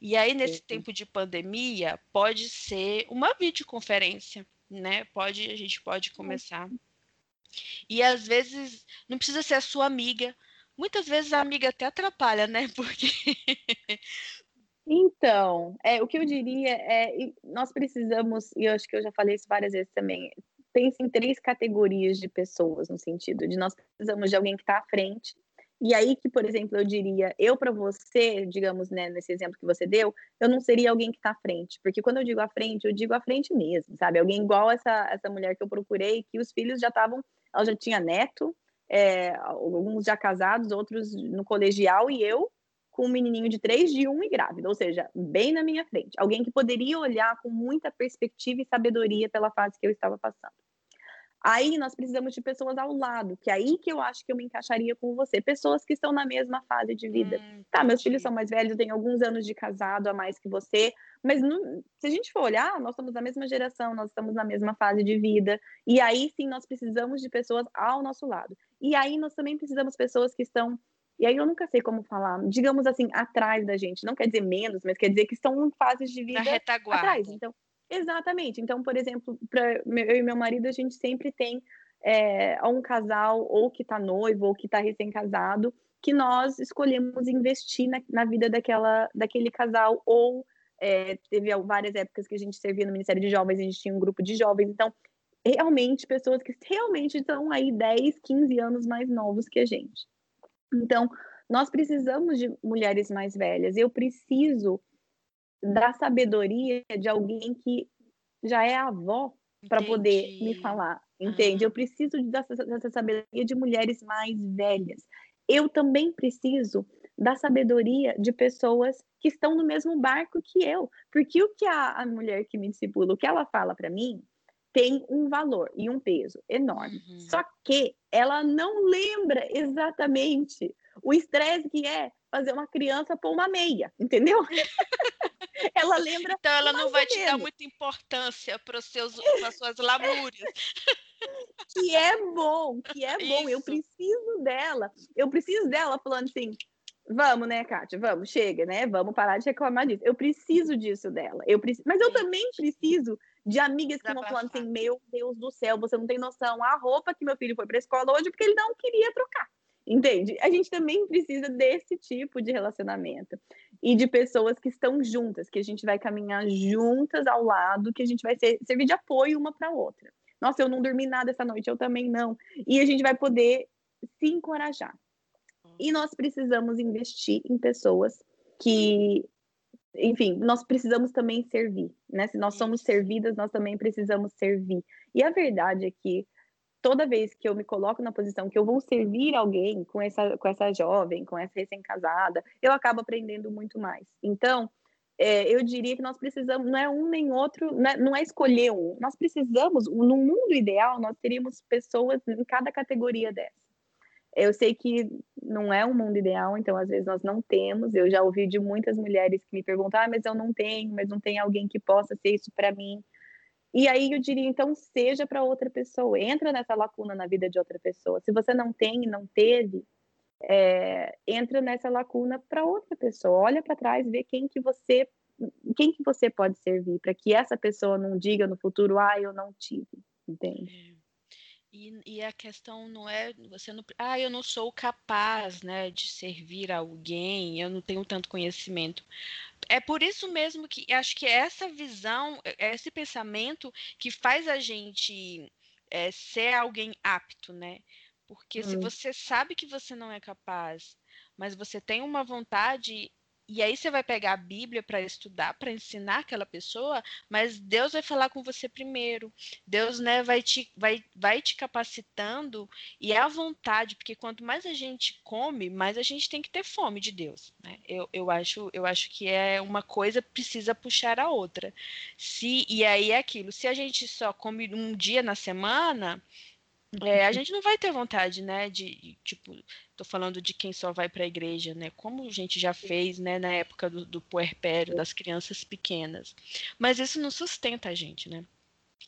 [SPEAKER 1] E aí, nesse uhum. tempo de pandemia, pode ser uma videoconferência, né? Pode, a gente pode começar. E às vezes não precisa ser a sua amiga. Muitas vezes a amiga até atrapalha, né? Porque
[SPEAKER 2] então, é, o que eu diria é, nós precisamos, e eu acho que eu já falei isso várias vezes também, pense em três categorias de pessoas, no sentido de nós precisamos de alguém que está à frente, e aí que, por exemplo, eu diria, eu para você, digamos, né, nesse exemplo que você deu, eu não seria alguém que está à frente, porque quando eu digo à frente, eu digo à frente mesmo, sabe? Alguém igual essa, essa mulher que eu procurei, que os filhos já estavam, ela já tinha neto, é, alguns já casados, outros no colegial, e eu com um menininho de três, de um e grávida, ou seja, bem na minha frente. Alguém que poderia olhar com muita perspectiva e sabedoria pela fase que eu estava passando. Aí nós precisamos de pessoas ao lado, que é aí que eu acho que eu me encaixaria com você. Pessoas que estão na mesma fase de vida. Hum, tá, meus filhos são mais velhos, eu tenho alguns anos de casado a mais que você, mas não, se a gente for olhar, nós somos da mesma geração, nós estamos na mesma fase de vida. E aí sim nós precisamos de pessoas ao nosso lado. E aí nós também precisamos de pessoas que estão e aí eu nunca sei como falar, digamos assim, atrás da gente. Não quer dizer menos, mas quer dizer que estão em fases de vida atrás. Então, exatamente. Então, por exemplo, para eu e meu marido, a gente sempre tem é, um casal ou que está noivo ou que está recém-casado, que nós escolhemos investir na, na, vida daquela, daquele casal ou é, teve várias épocas que a gente servia no Ministério de Jovens, a gente tinha um grupo de jovens, então realmente pessoas que realmente estão aí 10, 15 anos mais novos que a gente. Então, nós precisamos de mulheres mais velhas. Eu preciso da sabedoria de alguém que já é avó para poder me falar, entende? Eu preciso dessa, dessa sabedoria de mulheres mais velhas. Eu também preciso da sabedoria de pessoas que estão no mesmo barco que eu, porque o que a, a mulher que me discipula, o que ela fala para mim, tem um valor e um peso enorme. Uhum. Só que ela não lembra exatamente o estresse que é fazer uma criança pôr uma meia, entendeu? ela lembra.
[SPEAKER 1] Então ela não vai te dar muita importância para os seus para suas lamúrias.
[SPEAKER 2] que é bom, que é bom. Isso. Eu preciso dela. Eu preciso dela falando assim: Vamos, né, Kátia? Vamos, chega, né? Vamos parar de reclamar disso. Eu preciso disso dela. Eu preciso... Mas eu também preciso de amigas que vão falando assim: Meu Deus do céu, você não tem noção. A roupa que meu filho foi para a escola hoje porque ele não queria trocar. Entende? A gente também precisa desse tipo de relacionamento e de pessoas que estão juntas, que a gente vai caminhar juntas ao lado, que a gente vai ser, servir de apoio uma para outra. Nossa, eu não dormi nada essa noite, eu também não. E a gente vai poder se encorajar. E nós precisamos investir em pessoas que, enfim, nós precisamos também servir, né? Se nós somos servidas, nós também precisamos servir. E a verdade é que toda vez que eu me coloco na posição que eu vou servir alguém com essa, com essa jovem, com essa recém-casada, eu acabo aprendendo muito mais. Então, é, eu diria que nós precisamos, não é um nem outro, não é, não é escolher um, nós precisamos, no mundo ideal, nós teríamos pessoas em cada categoria dessa. Eu sei que não é um mundo ideal, então às vezes nós não temos. Eu já ouvi de muitas mulheres que me perguntam: ah, mas eu não tenho, mas não tem alguém que possa ser isso para mim. E aí eu diria, então, seja para outra pessoa, entra nessa lacuna na vida de outra pessoa. Se você não tem e não teve, é, entra nessa lacuna para outra pessoa. Olha para trás, vê quem que você, quem que você pode servir, para que essa pessoa não diga no futuro, ah, eu não tive, entende?
[SPEAKER 1] E, e, a questão não é você não, ah, eu não sou capaz, né, de servir alguém, eu não tenho tanto conhecimento é por isso mesmo que acho que é essa visão, é, é esse pensamento que faz a gente é, ser alguém apto, né? Porque hum. se você sabe que você não é capaz, mas você tem uma vontade, e aí você vai pegar a Bíblia para estudar, para ensinar aquela pessoa, mas Deus vai falar com você primeiro. Deus, né, vai te vai, vai te capacitando e é a vontade, porque quanto mais a gente come, mais a gente tem que ter fome de Deus, né? Eu, eu acho eu acho que é uma coisa precisa puxar a outra. Se e aí é aquilo, se a gente só come um dia na semana, é, a gente não vai ter vontade, né, de, tipo, tô falando de quem só vai para a igreja, né, como a gente já fez, né, na época do, do puerpério, das crianças pequenas. Mas isso não sustenta a gente, né?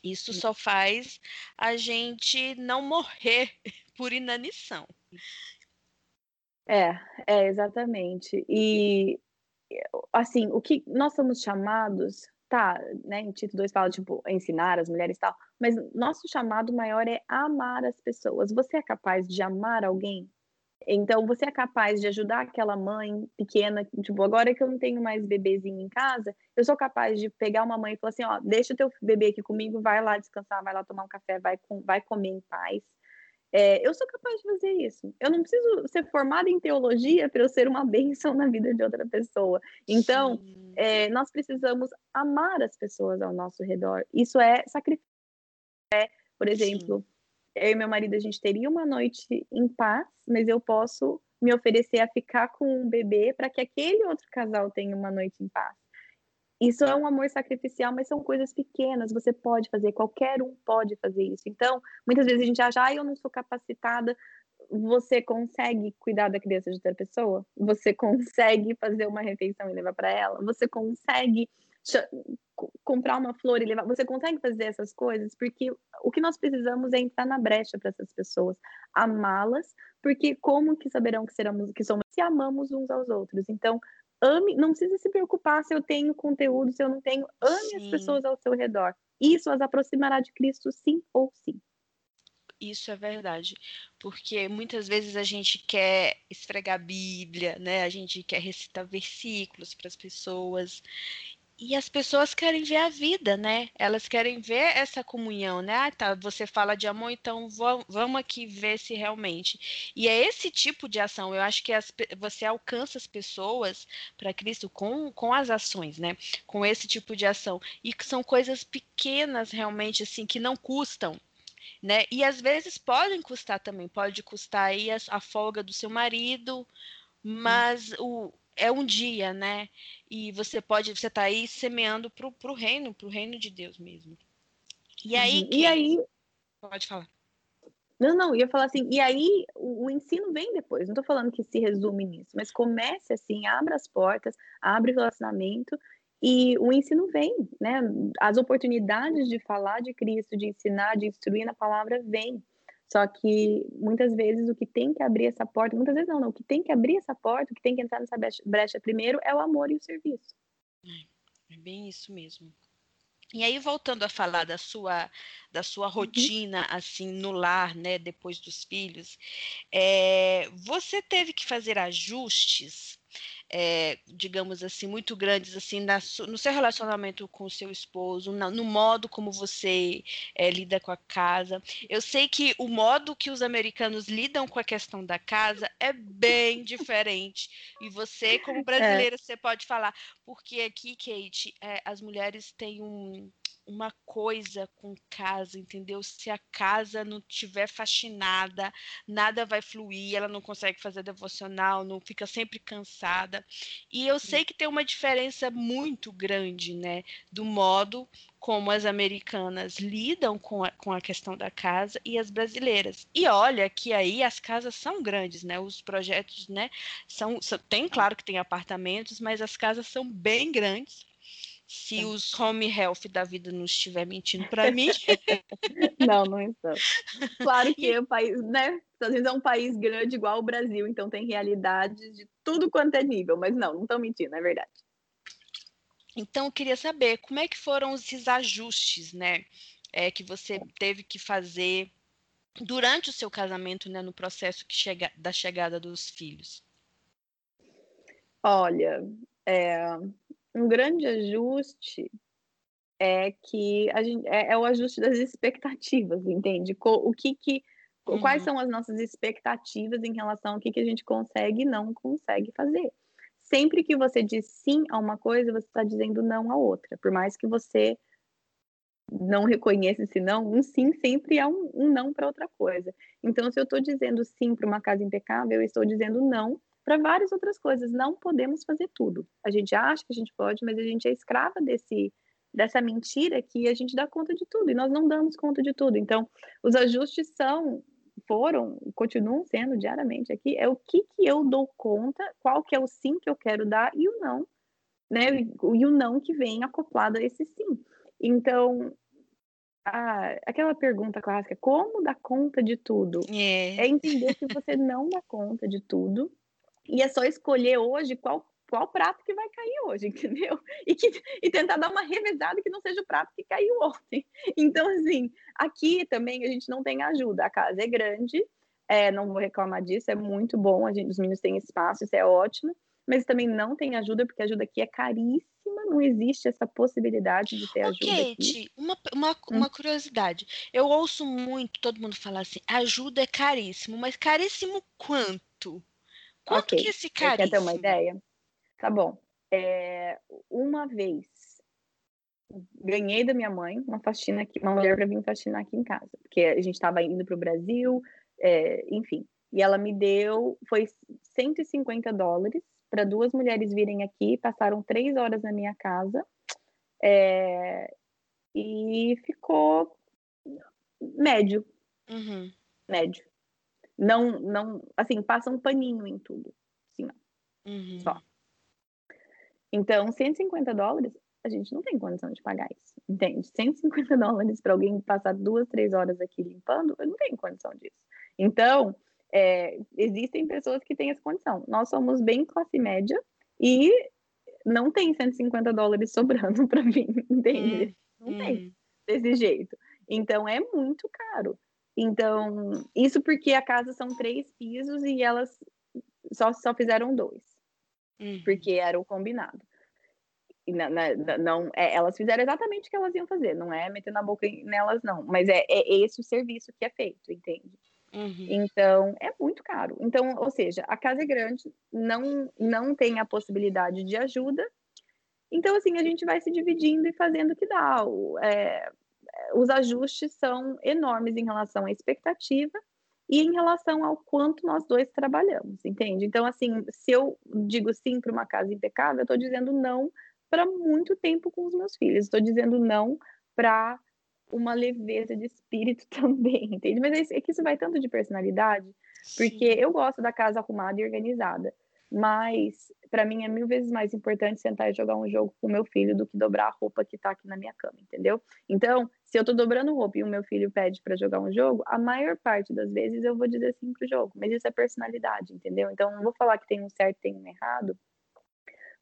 [SPEAKER 1] Isso só faz a gente não morrer por inanição.
[SPEAKER 2] É, é exatamente. E assim, o que nós somos chamados, tá, né, em Tito 2 fala tipo ensinar as mulheres e tal, mas nosso chamado maior é amar as pessoas. Você é capaz de amar alguém? Então, você é capaz de ajudar aquela mãe pequena, tipo, agora que eu não tenho mais bebezinho em casa, eu sou capaz de pegar uma mãe e falar assim, ó, deixa o teu bebê aqui comigo, vai lá descansar, vai lá tomar um café, vai, com, vai comer em paz. É, eu sou capaz de fazer isso. Eu não preciso ser formada em teologia para eu ser uma bênção na vida de outra pessoa. Então, é, nós precisamos amar as pessoas ao nosso redor. Isso é sacrifício. É, por exemplo, Sim eu e meu marido, a gente teria uma noite em paz, mas eu posso me oferecer a ficar com um bebê para que aquele outro casal tenha uma noite em paz. Isso é um amor sacrificial, mas são coisas pequenas, você pode fazer, qualquer um pode fazer isso. Então, muitas vezes a gente acha, ah, eu não sou capacitada. Você consegue cuidar da criança de outra pessoa? Você consegue fazer uma refeição e levar para ela? Você consegue comprar uma flor e levar. Você consegue fazer essas coisas porque o que nós precisamos é entrar na brecha para essas pessoas, amá-las, porque como que saberão que seremos que somos se amamos uns aos outros? Então, ame, não precisa se preocupar se eu tenho conteúdo, se eu não tenho, ame sim. as pessoas ao seu redor. Isso as aproximará de Cristo sim ou sim.
[SPEAKER 1] Isso é verdade, porque muitas vezes a gente quer esfregar a Bíblia, né? A gente quer recitar versículos para as pessoas e as pessoas querem ver a vida, né? Elas querem ver essa comunhão, né? Ah, tá, você fala de amor, então vamos aqui ver se realmente. E é esse tipo de ação, eu acho que as, você alcança as pessoas para Cristo com, com as ações, né? Com esse tipo de ação. E que são coisas pequenas, realmente, assim, que não custam. Né? E às vezes podem custar também, pode custar aí a, a folga do seu marido, mas o, é um dia, né? E você pode, você está aí semeando para o reino, para o reino de Deus mesmo. E aí,
[SPEAKER 2] uhum. e aí,
[SPEAKER 1] pode falar.
[SPEAKER 2] Não, não, ia falar assim, e aí o, o ensino vem depois, não estou falando que se resume nisso, mas comece assim, abra as portas, abre o relacionamento e o ensino vem, né? As oportunidades de falar de Cristo, de ensinar, de instruir na palavra vem. Só que muitas vezes o que tem que abrir essa porta, muitas vezes não, não, o que tem que abrir essa porta, o que tem que entrar nessa brecha primeiro é o amor e o serviço.
[SPEAKER 1] É, é bem isso mesmo. E aí voltando a falar da sua da sua uhum. rotina uhum. assim no lar, né, depois dos filhos, é, você teve que fazer ajustes é, digamos assim, muito grandes assim na, no seu relacionamento com o seu esposo, na, no modo como você é, lida com a casa. Eu sei que o modo que os americanos lidam com a questão da casa é bem diferente. E você, como é. brasileira, é. você pode falar, porque aqui, Kate, é, as mulheres têm um uma coisa com casa, entendeu? Se a casa não tiver faxinada, nada vai fluir, ela não consegue fazer devocional, não fica sempre cansada. E eu sei que tem uma diferença muito grande, né, do modo como as americanas lidam com a, com a questão da casa e as brasileiras. E olha que aí as casas são grandes, né? Os projetos, né, são, são tem claro que tem apartamentos, mas as casas são bem grandes se é. os home health da vida não estiver mentindo para mim.
[SPEAKER 2] não, não estão. Claro que e... o país, né? Às vezes é um país grande igual o Brasil, então tem realidades de tudo quanto é nível, mas não, não estão mentindo, é verdade.
[SPEAKER 1] Então, eu queria saber como é que foram esses ajustes, né? É, que você teve que fazer durante o seu casamento, né, no processo que chega, da chegada dos filhos.
[SPEAKER 2] Olha, é, um grande ajuste é que a gente, é, é o ajuste das expectativas, entende? O que que uhum. quais são as nossas expectativas em relação ao que, que a gente consegue e não consegue fazer. Sempre que você diz sim a uma coisa, você está dizendo não a outra. Por mais que você não reconheça esse não, um sim sempre é um, um não para outra coisa. Então, se eu estou dizendo sim para uma casa impecável, eu estou dizendo não para várias outras coisas. Não podemos fazer tudo. A gente acha que a gente pode, mas a gente é escrava desse dessa mentira que a gente dá conta de tudo e nós não damos conta de tudo. Então, os ajustes são foram continuam sendo diariamente aqui é o que que eu dou conta, qual que é o sim que eu quero dar e o não, né? E o não que vem acoplado a esse sim. Então, ah, aquela pergunta clássica, como dar conta de tudo?
[SPEAKER 1] É.
[SPEAKER 2] É entender que você não dá conta de tudo e é só escolher hoje qual qual prato que vai cair hoje, entendeu? E, que, e tentar dar uma revezada que não seja o prato que caiu ontem. Então, assim, aqui também a gente não tem ajuda. A casa é grande, é, não vou reclamar disso, é muito bom. A gente, os meninos têm espaço, isso é ótimo. Mas também não tem ajuda, porque a ajuda aqui é caríssima não existe essa possibilidade de ter ajuda.
[SPEAKER 1] Kate,
[SPEAKER 2] aqui.
[SPEAKER 1] uma, uma, hum. uma curiosidade. Eu ouço muito todo mundo falar assim: ajuda é caríssimo, mas caríssimo quanto? Quanto
[SPEAKER 2] okay.
[SPEAKER 1] que esse caríssimo?
[SPEAKER 2] Quer ter uma ideia? Tá bom. É, uma vez ganhei da minha mãe uma faxina aqui, uma mulher para vir faxinar aqui em casa, porque a gente estava indo para o Brasil, é, enfim. E ela me deu, foi 150 dólares para duas mulheres virem aqui, passaram três horas na minha casa é, e ficou médio,
[SPEAKER 1] uhum.
[SPEAKER 2] médio. Não, não, assim, passa um paninho em tudo, assim,
[SPEAKER 1] uhum.
[SPEAKER 2] só. Então, 150 dólares, a gente não tem condição de pagar isso, entende? 150 dólares para alguém passar duas, três horas aqui limpando, eu não tenho condição disso. Então, é, existem pessoas que têm essa condição. Nós somos bem classe média e não tem 150 dólares sobrando para mim, entende? Hum, não hum. tem desse jeito. Então é muito caro. Então, isso porque a casa são três pisos e elas só, só fizeram dois.
[SPEAKER 1] Uhum.
[SPEAKER 2] Porque era o combinado. E não, não é, elas fizeram exatamente o que elas iam fazer, não é metendo a boca nelas, não. Mas é, é esse o serviço que é feito, entende?
[SPEAKER 1] Uhum.
[SPEAKER 2] Então, é muito caro. Então, ou seja, a casa é grande, não, não tem a possibilidade de ajuda. Então, assim, a gente vai se dividindo e fazendo o que dá. É, os ajustes são enormes em relação à expectativa e em relação ao quanto nós dois trabalhamos, entende? Então, assim, se eu digo sim para uma casa impecável, eu estou dizendo não para muito tempo com os meus filhos, estou dizendo não para uma leveza de espírito também, entende? Mas é, que isso vai tanto de personalidade, porque eu gosto da casa arrumada e organizada, mas para mim é mil vezes mais importante sentar e jogar um jogo com o meu filho do que dobrar a roupa que tá aqui na minha cama, entendeu? Então, se eu tô dobrando roupa e o meu filho pede para jogar um jogo, a maior parte das vezes eu vou dizer sim pro jogo, mas isso é personalidade, entendeu? Então, não vou falar que tem um certo e tem um errado,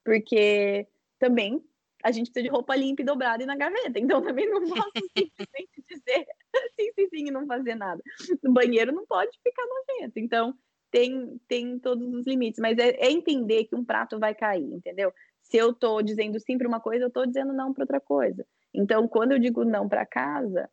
[SPEAKER 2] porque também a gente precisa de roupa limpa e dobrada e na gaveta. Então também não posso simplesmente dizer sim, sim, sim e não fazer nada. No banheiro não pode ficar nojento. Então tem, tem todos os limites. Mas é, é entender que um prato vai cair, entendeu? Se eu tô dizendo sim para uma coisa, eu tô dizendo não para outra coisa. Então, quando eu digo não para casa,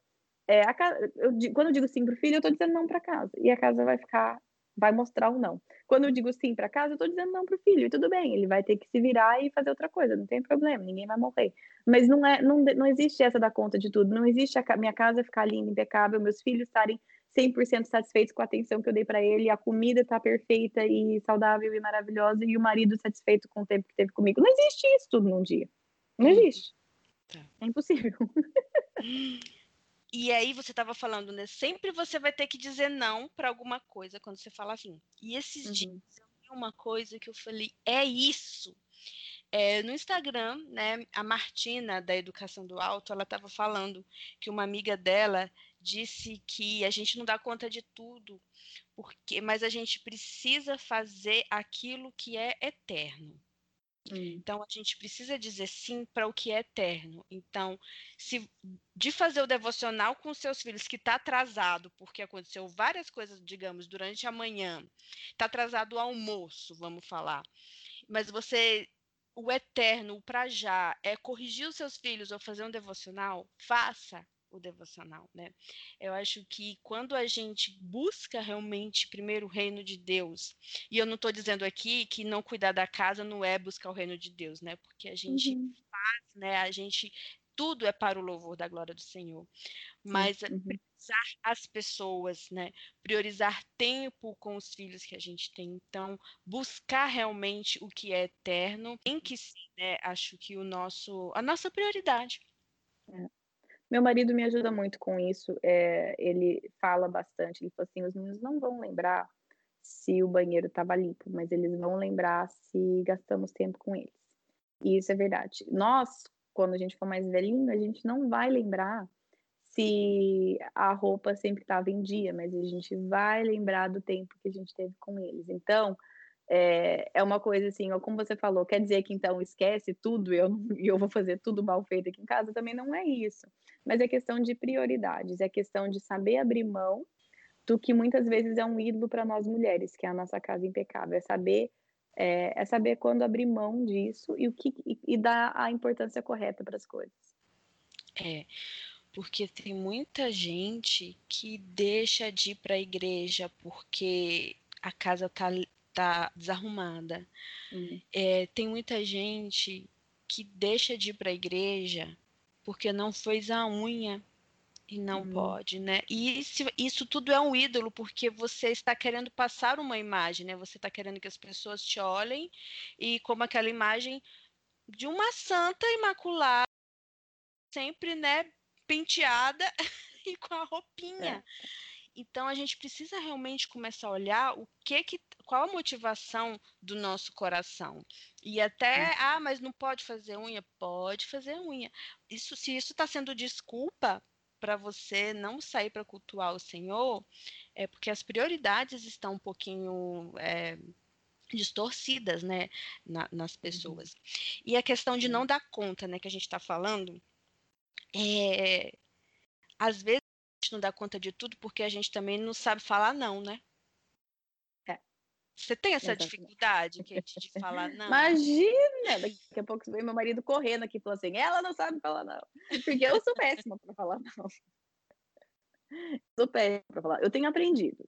[SPEAKER 2] é, a, eu, quando eu digo sim para o filho, eu estou dizendo não para casa. E a casa vai ficar vai mostrar o não. Quando eu digo sim para casa, eu estou dizendo não para o filho, e tudo bem, ele vai ter que se virar e fazer outra coisa, não tem problema, ninguém vai morrer. Mas não é, não, não existe essa da conta de tudo, não existe a minha casa ficar linda, impecável, meus filhos estarem 100% satisfeitos com a atenção que eu dei para ele, a comida tá perfeita e saudável e maravilhosa, e o marido satisfeito com o tempo que teve comigo. Não existe isso tudo num dia. Não uhum. existe. Tá. É impossível.
[SPEAKER 1] E aí você estava falando, né? Sempre você vai ter que dizer não para alguma coisa quando você fala assim. E esses uhum. dias eu vi uma coisa que eu falei, é isso. É, no Instagram, né, a Martina da Educação do Alto, ela estava falando que uma amiga dela disse que a gente não dá conta de tudo, porque, mas a gente precisa fazer aquilo que é eterno.
[SPEAKER 2] Hum.
[SPEAKER 1] Então a gente precisa dizer sim para o que é eterno. Então, se de fazer o devocional com seus filhos que está atrasado, porque aconteceu várias coisas, digamos, durante a manhã, está atrasado o almoço, vamos falar. Mas você o eterno, o para já, é corrigir os seus filhos ou fazer um devocional, faça, o devocional, né? Eu acho que quando a gente busca realmente primeiro o reino de Deus, e eu não estou dizendo aqui que não cuidar da casa não é buscar o reino de Deus, né? Porque a gente uhum. faz, né? A gente tudo é para o louvor da glória do Senhor. Mas uhum. priorizar as pessoas, né? Priorizar tempo com os filhos que a gente tem. Então, buscar realmente o que é eterno, em que sim, né? Acho que o nosso, a nossa prioridade.
[SPEAKER 2] É. Meu marido me ajuda muito com isso. É, ele fala bastante. Ele fala assim: os meninos não vão lembrar se o banheiro estava limpo, mas eles vão lembrar se gastamos tempo com eles. E isso é verdade. Nós, quando a gente for mais velhinho, a gente não vai lembrar se a roupa sempre estava em dia, mas a gente vai lembrar do tempo que a gente teve com eles. Então, é, é uma coisa assim, como você falou, quer dizer que então esquece tudo e eu, eu vou fazer tudo mal feito aqui em casa? Também não é isso. Mas é questão de prioridades, é questão de saber abrir mão do que muitas vezes é um ídolo para nós mulheres, que é a nossa casa impecável. É saber, é, é saber quando abrir mão disso e, o que, e, e dar a importância correta para as coisas.
[SPEAKER 1] É, porque tem muita gente que deixa de ir para a igreja porque a casa tá, tá desarrumada. Uhum. É, tem muita gente que deixa de ir para a igreja porque não fez a unha e não uhum. pode, né? E isso, isso tudo é um ídolo, porque você está querendo passar uma imagem, né? Você está querendo que as pessoas te olhem e como aquela imagem de uma santa imaculada, sempre, né, penteada e com a roupinha. É. Então a gente precisa realmente começar a olhar o que que qual a motivação do nosso coração. E até, ah, mas não pode fazer unha? Pode fazer unha. Isso, se isso está sendo desculpa para você não sair para cultuar o Senhor, é porque as prioridades estão um pouquinho é, distorcidas, né, na, nas uhum. pessoas. E a questão de não dar conta, né, que a gente está falando, é, às vezes gente não dá conta de tudo porque a gente também não sabe falar não, né? Você tem essa Exatamente. dificuldade, Kate, de falar não?
[SPEAKER 2] Imagina! Daqui a pouco vem meu marido correndo aqui e falou assim: ela não sabe falar não. Porque eu sou péssima para falar não. Sou péssima para falar. Eu tenho aprendido.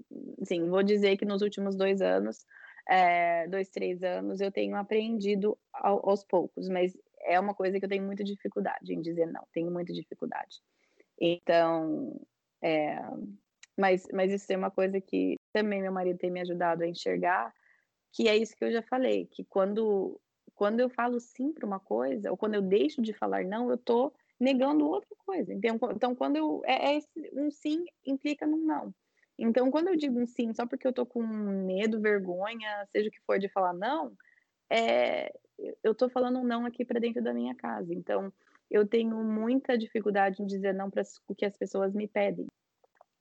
[SPEAKER 2] Sim, vou dizer que nos últimos dois anos, é, dois, três anos, eu tenho aprendido ao, aos poucos, mas é uma coisa que eu tenho muita dificuldade em dizer não. Tenho muita dificuldade. Então, é, mas, mas isso é uma coisa que também meu marido tem me ajudado a enxergar, que é isso que eu já falei, que quando, quando eu falo sim para uma coisa, ou quando eu deixo de falar não, eu estou negando outra coisa. Então, então quando eu. É, é um sim implica num não. Então, quando eu digo um sim só porque eu tô com medo, vergonha, seja o que for de falar não, é, eu tô falando um não aqui para dentro da minha casa. Então, eu tenho muita dificuldade em dizer não para o que as pessoas me pedem.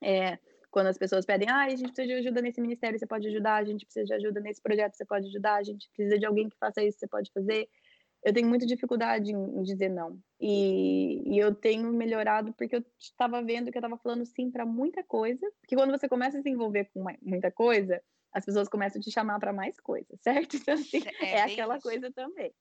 [SPEAKER 2] É, quando as pessoas pedem, ah, a gente precisa de ajuda nesse ministério, você pode ajudar, a gente precisa de ajuda nesse projeto, você pode ajudar, a gente precisa de alguém que faça isso, você pode fazer. Eu tenho muita dificuldade em, dizer não. E, e, eu tenho melhorado porque eu estava vendo que eu estava falando sim para muita coisa. Porque quando você começa a se envolver com muita coisa, as pessoas começam a te chamar para mais coisas, certo? Então, assim, é, é aquela isso. coisa também.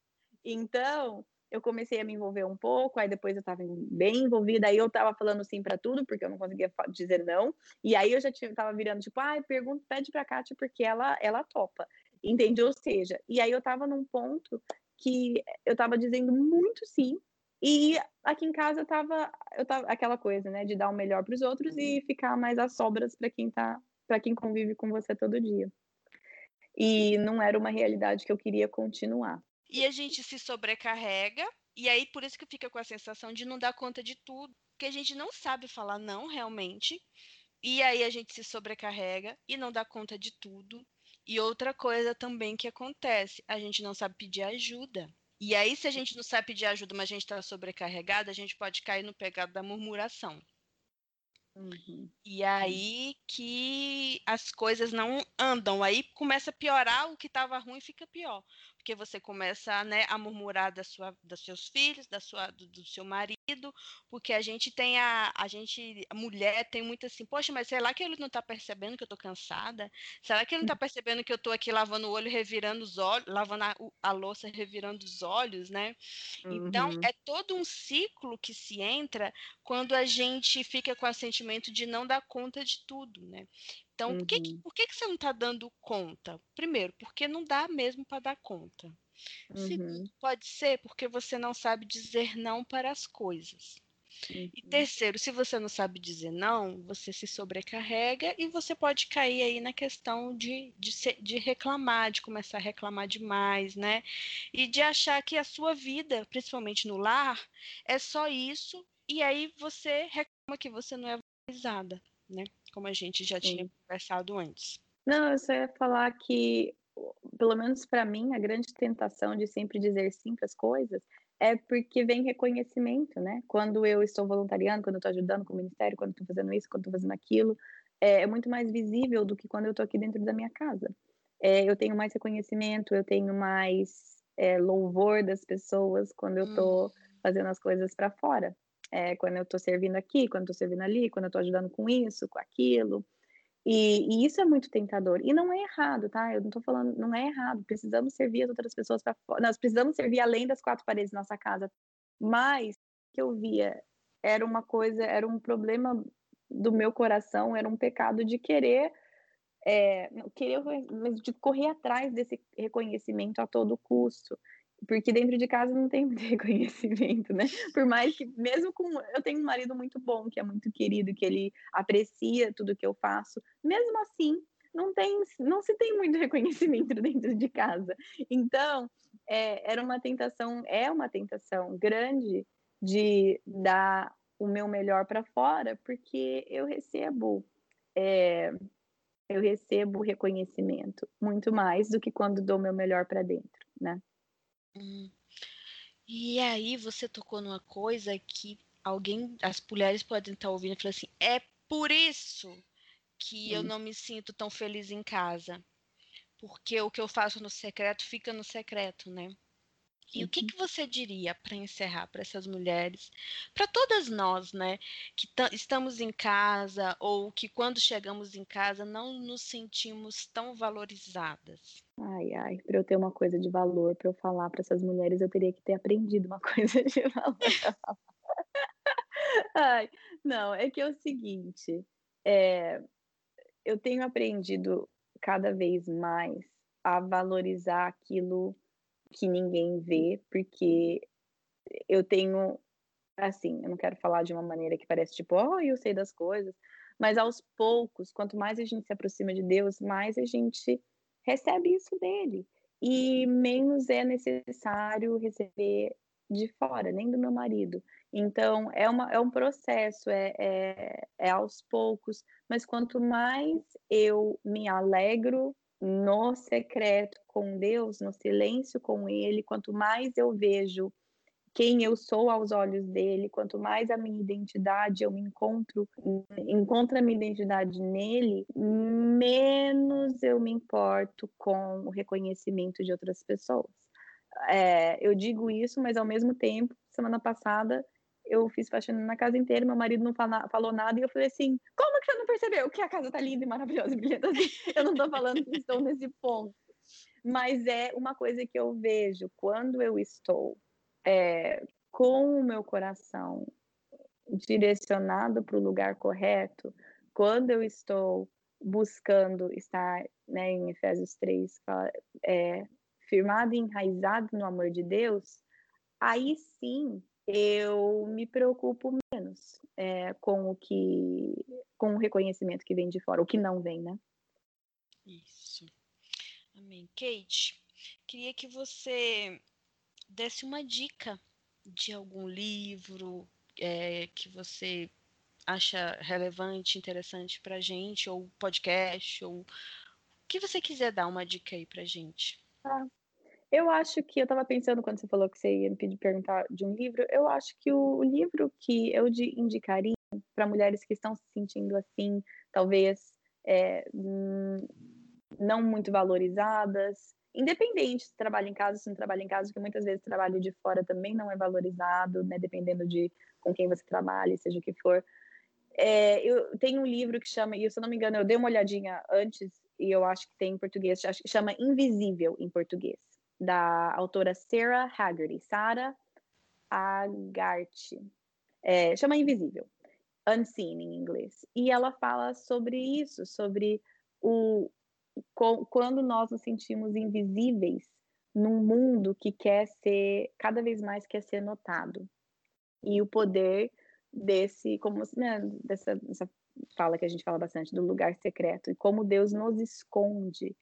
[SPEAKER 2] Então, eu comecei a me envolver um pouco, aí depois eu estava bem envolvida, aí eu estava falando sim para tudo, porque eu não conseguia dizer não, e aí eu já estava virando tipo, ah, pergunta, pede para a Kátia, porque ela, ela topa, entende? Ou seja, e aí eu estava num ponto que eu estava dizendo muito sim, e aqui em casa eu estava eu tava aquela coisa, né, de dar o melhor para os outros e uhum. ficar mais às sobras para quem tá, para quem convive com você todo dia. E não era uma realidade que eu queria continuar
[SPEAKER 1] e a gente se sobrecarrega, e aí por isso que fica com a sensação de não dar conta de tudo, porque a gente não sabe falar não realmente, e aí a gente se sobrecarrega e não dá conta de tudo. E outra coisa também que acontece, a gente não sabe pedir ajuda. E aí, se a gente não sabe pedir ajuda, mas a gente está sobrecarregada, a gente pode cair no pegado da murmuração. Uhum. E aí que as coisas não andam, aí começa a piorar, o que estava ruim fica pior porque você começa né, a murmurar da sua, dos seus filhos, da sua, do, do, seu marido, porque a gente tem a, a gente, a mulher tem muito assim, poxa, mas será que ele não está percebendo que eu estou cansada? Será que ele não está percebendo que eu estou aqui lavando o olho, revirando os olhos, lavando a, a louça, revirando os olhos, né? Então, uhum. Então, é todo um ciclo que se entra quando a gente fica com o sentimento de não dar conta de tudo, né? Então, uhum. por, que, por que, que você não está dando conta? Primeiro, porque não dá mesmo para dar conta. Uhum. Segundo, pode ser porque você não sabe dizer não para as coisas. Uhum. E terceiro, se você não sabe dizer não, você se sobrecarrega e você pode cair aí na questão de, de, ser, de reclamar, de começar a reclamar demais, né? E de achar que a sua vida, principalmente no lar, é só isso, e aí você reclama que você não é valorizada né? Como a gente já Sim. tinha conversado antes.
[SPEAKER 2] Não, eu só ia falar que, pelo menos para mim, a grande tentação de sempre dizer sim para as coisas é porque vem reconhecimento, né? Quando eu estou voluntariando, quando eu estou ajudando com o ministério, quando estou fazendo isso, quando estou fazendo aquilo, é, é, muito mais visível do que quando eu estou aqui dentro da minha casa. É, eu tenho mais reconhecimento, eu tenho mais é, louvor das pessoas quando eu estou hum. fazendo as coisas para fora. É, quando eu estou servindo aqui, quando estou servindo ali, quando eu estou ajudando com isso, com aquilo. E, e, isso é muito tentador. E não é errado, tá? Eu não tô falando, não é errado. Precisamos servir as outras pessoas para fora. Nós precisamos servir além das quatro paredes da nossa casa. Mas o que eu via era uma coisa, era um problema do meu coração, era um pecado de querer, é, querer de correr atrás desse reconhecimento a todo custo porque dentro de casa não tem muito reconhecimento, né? Por mais que, mesmo com. Eu tenho um marido muito bom, que é muito querido, que ele aprecia tudo que eu faço, mesmo assim, não, tem, não se tem muito reconhecimento dentro de casa. Então, é, era uma tentação, é uma tentação grande de dar o meu melhor para fora, porque eu recebo. É, eu recebo reconhecimento muito mais do que quando dou meu melhor para dentro, né?
[SPEAKER 1] Hum. E aí você tocou numa coisa que alguém, as mulheres podem estar ouvindo e falar assim, é por isso que eu não me sinto tão feliz em casa. Porque o que eu faço no secreto fica no secreto, né? E o que, que você diria para encerrar para essas mulheres, para todas nós, né, que estamos em casa ou que quando chegamos em casa não nos sentimos tão valorizadas?
[SPEAKER 2] Ai, ai, para eu ter uma coisa de valor para eu falar para essas mulheres, eu teria que ter aprendido uma coisa de valor. ai, não, é que é o seguinte, é, eu tenho aprendido cada vez mais a valorizar aquilo que ninguém vê, porque eu tenho, assim, eu não quero falar de uma maneira que parece tipo, oh, eu sei das coisas, mas aos poucos, quanto mais a gente se aproxima de Deus, mais a gente recebe isso dele. E menos é necessário receber de fora, nem do meu marido. Então, é, uma, é um processo, é, é, é aos poucos, mas quanto mais eu me alegro no secreto com Deus, no silêncio com Ele, quanto mais eu vejo quem eu sou aos olhos dele, quanto mais a minha identidade eu me encontro, encontro a minha identidade nele, menos eu me importo com o reconhecimento de outras pessoas. É, eu digo isso, mas ao mesmo tempo, semana passada eu fiz faxina na casa inteira, meu marido não fala, falou nada, e eu falei assim, como que você não percebeu que a casa tá linda e maravilhosa e brilhante assim? Eu não tô falando que estou nesse ponto. Mas é uma coisa que eu vejo quando eu estou é, com o meu coração direcionado para o lugar correto, quando eu estou buscando estar, né, em Efésios 3, é, firmado e enraizado no amor de Deus, aí sim eu me preocupo menos é, com o que com o reconhecimento que vem de fora, o que não vem, né?
[SPEAKER 1] Isso. Amém. Kate, queria que você desse uma dica de algum livro é, que você acha relevante, interessante para gente, ou podcast, ou o que você quiser dar uma dica aí para gente.
[SPEAKER 2] Ah, eu acho que eu estava pensando quando você falou que você ia me pedir perguntar de um livro. Eu acho que o livro que eu indicaria para mulheres que estão se sentindo assim, talvez é, hum, não muito valorizadas, independente se trabalha em casa, se não trabalha em casa, porque muitas vezes trabalho de fora também não é valorizado, né? Dependendo de com quem você trabalha, seja o que for. É, eu tenho um livro que chama, e se eu não me engano, eu dei uma olhadinha antes e eu acho que tem em português, chama Invisível em português da autora Sarah Haggerty, Sarah Agarty. É, chama Invisível, Unseen em inglês. E ela fala sobre isso, sobre o quando nós nos sentimos invisíveis num mundo que quer ser, cada vez mais quer ser notado. E o poder desse, como né, dessa, dessa fala que a gente fala bastante, do lugar secreto, e como Deus nos esconde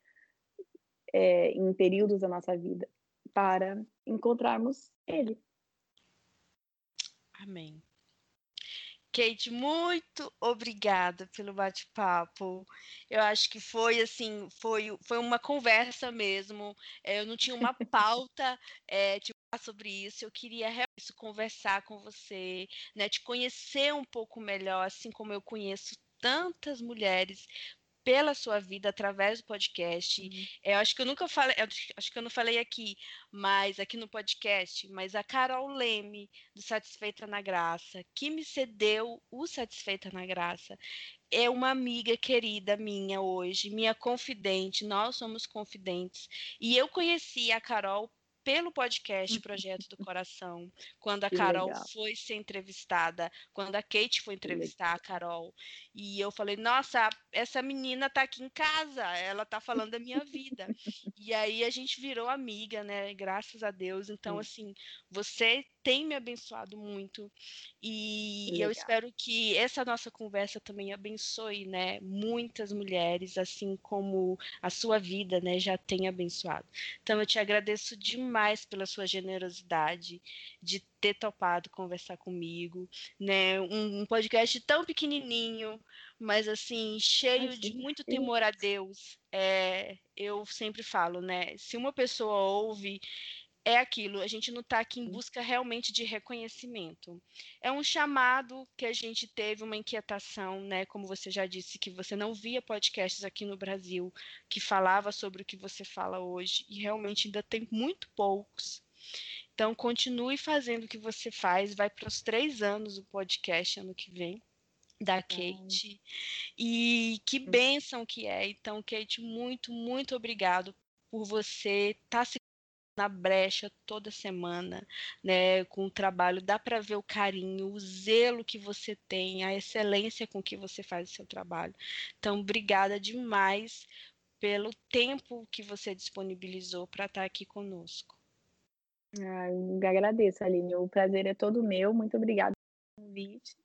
[SPEAKER 2] é, em períodos da nossa vida para encontrarmos Ele.
[SPEAKER 1] Amém. Kate, muito obrigada pelo bate-papo. Eu acho que foi assim, foi, foi uma conversa mesmo. É, eu não tinha uma pauta é, tipo, sobre isso. Eu queria realmente conversar com você, né, te conhecer um pouco melhor, assim como eu conheço tantas mulheres pela sua vida através do podcast. Uhum. É, eu acho que eu nunca falei, acho que eu não falei aqui, mas aqui no podcast, mas a Carol Leme, do Satisfeita na Graça, que me cedeu o Satisfeita na Graça, é uma amiga querida minha hoje, minha confidente, nós somos confidentes. E eu conheci a Carol pelo podcast. Projeto do Coração, quando a que Carol legal. foi ser entrevistada, quando a Kate foi entrevistar a Carol, e eu falei: "Nossa, essa menina tá aqui em casa, ela tá falando da minha vida". e aí a gente virou amiga, né? Graças a Deus. Então assim, você tem me abençoado muito e Legal. eu espero que essa nossa conversa também abençoe, né, muitas mulheres, assim como a sua vida, né, já tem abençoado. Então eu te agradeço demais pela sua generosidade de ter topado conversar comigo, né, um, um podcast tão pequenininho, mas assim cheio de muito temor a Deus. É, eu sempre falo, né, se uma pessoa ouve é aquilo, a gente não está aqui em busca realmente de reconhecimento. É um chamado que a gente teve, uma inquietação, né? Como você já disse, que você não via podcasts aqui no Brasil que falava sobre o que você fala hoje, e realmente ainda tem muito poucos. Então, continue fazendo o que você faz, vai para os três anos o podcast ano que vem da Kate. E que bênção que é. Então, Kate, muito, muito obrigado por você estar tá se na brecha toda semana, né, com o trabalho, dá para ver o carinho, o zelo que você tem, a excelência com que você faz o seu trabalho. Então, obrigada demais pelo tempo que você disponibilizou para estar tá aqui conosco.
[SPEAKER 2] Ah, agradeço, Aline. O prazer é todo meu. Muito obrigada pelo convite.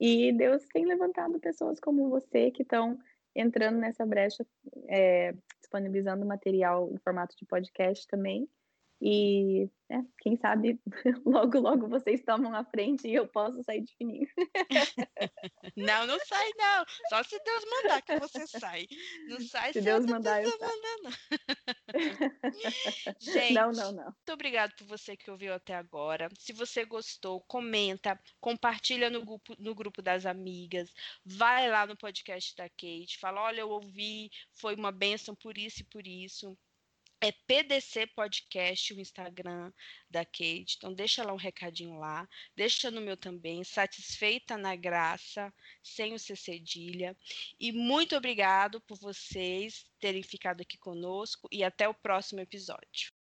[SPEAKER 2] E Deus tem levantado pessoas como você que estão entrando nessa brecha, é, disponibilizando material em formato de podcast também. E é, quem sabe logo, logo vocês tomam a frente e eu posso sair de fininho.
[SPEAKER 1] Não, não sai, não. Só se Deus mandar que você sai. Não sai
[SPEAKER 2] se Deus mandar, Deus
[SPEAKER 1] eu mandar, não.
[SPEAKER 2] Gente, não, não, não.
[SPEAKER 1] Muito obrigado por você que ouviu até agora. Se você gostou, comenta, compartilha no grupo, no grupo das amigas, vai lá no podcast da Kate, fala: olha, eu ouvi, foi uma benção por isso e por isso é PDC Podcast, o Instagram da Kate. Então, deixa lá um recadinho lá. Deixa no meu também. Satisfeita na graça, sem o C cedilha. E muito obrigado por vocês terem ficado aqui conosco. E até o próximo episódio.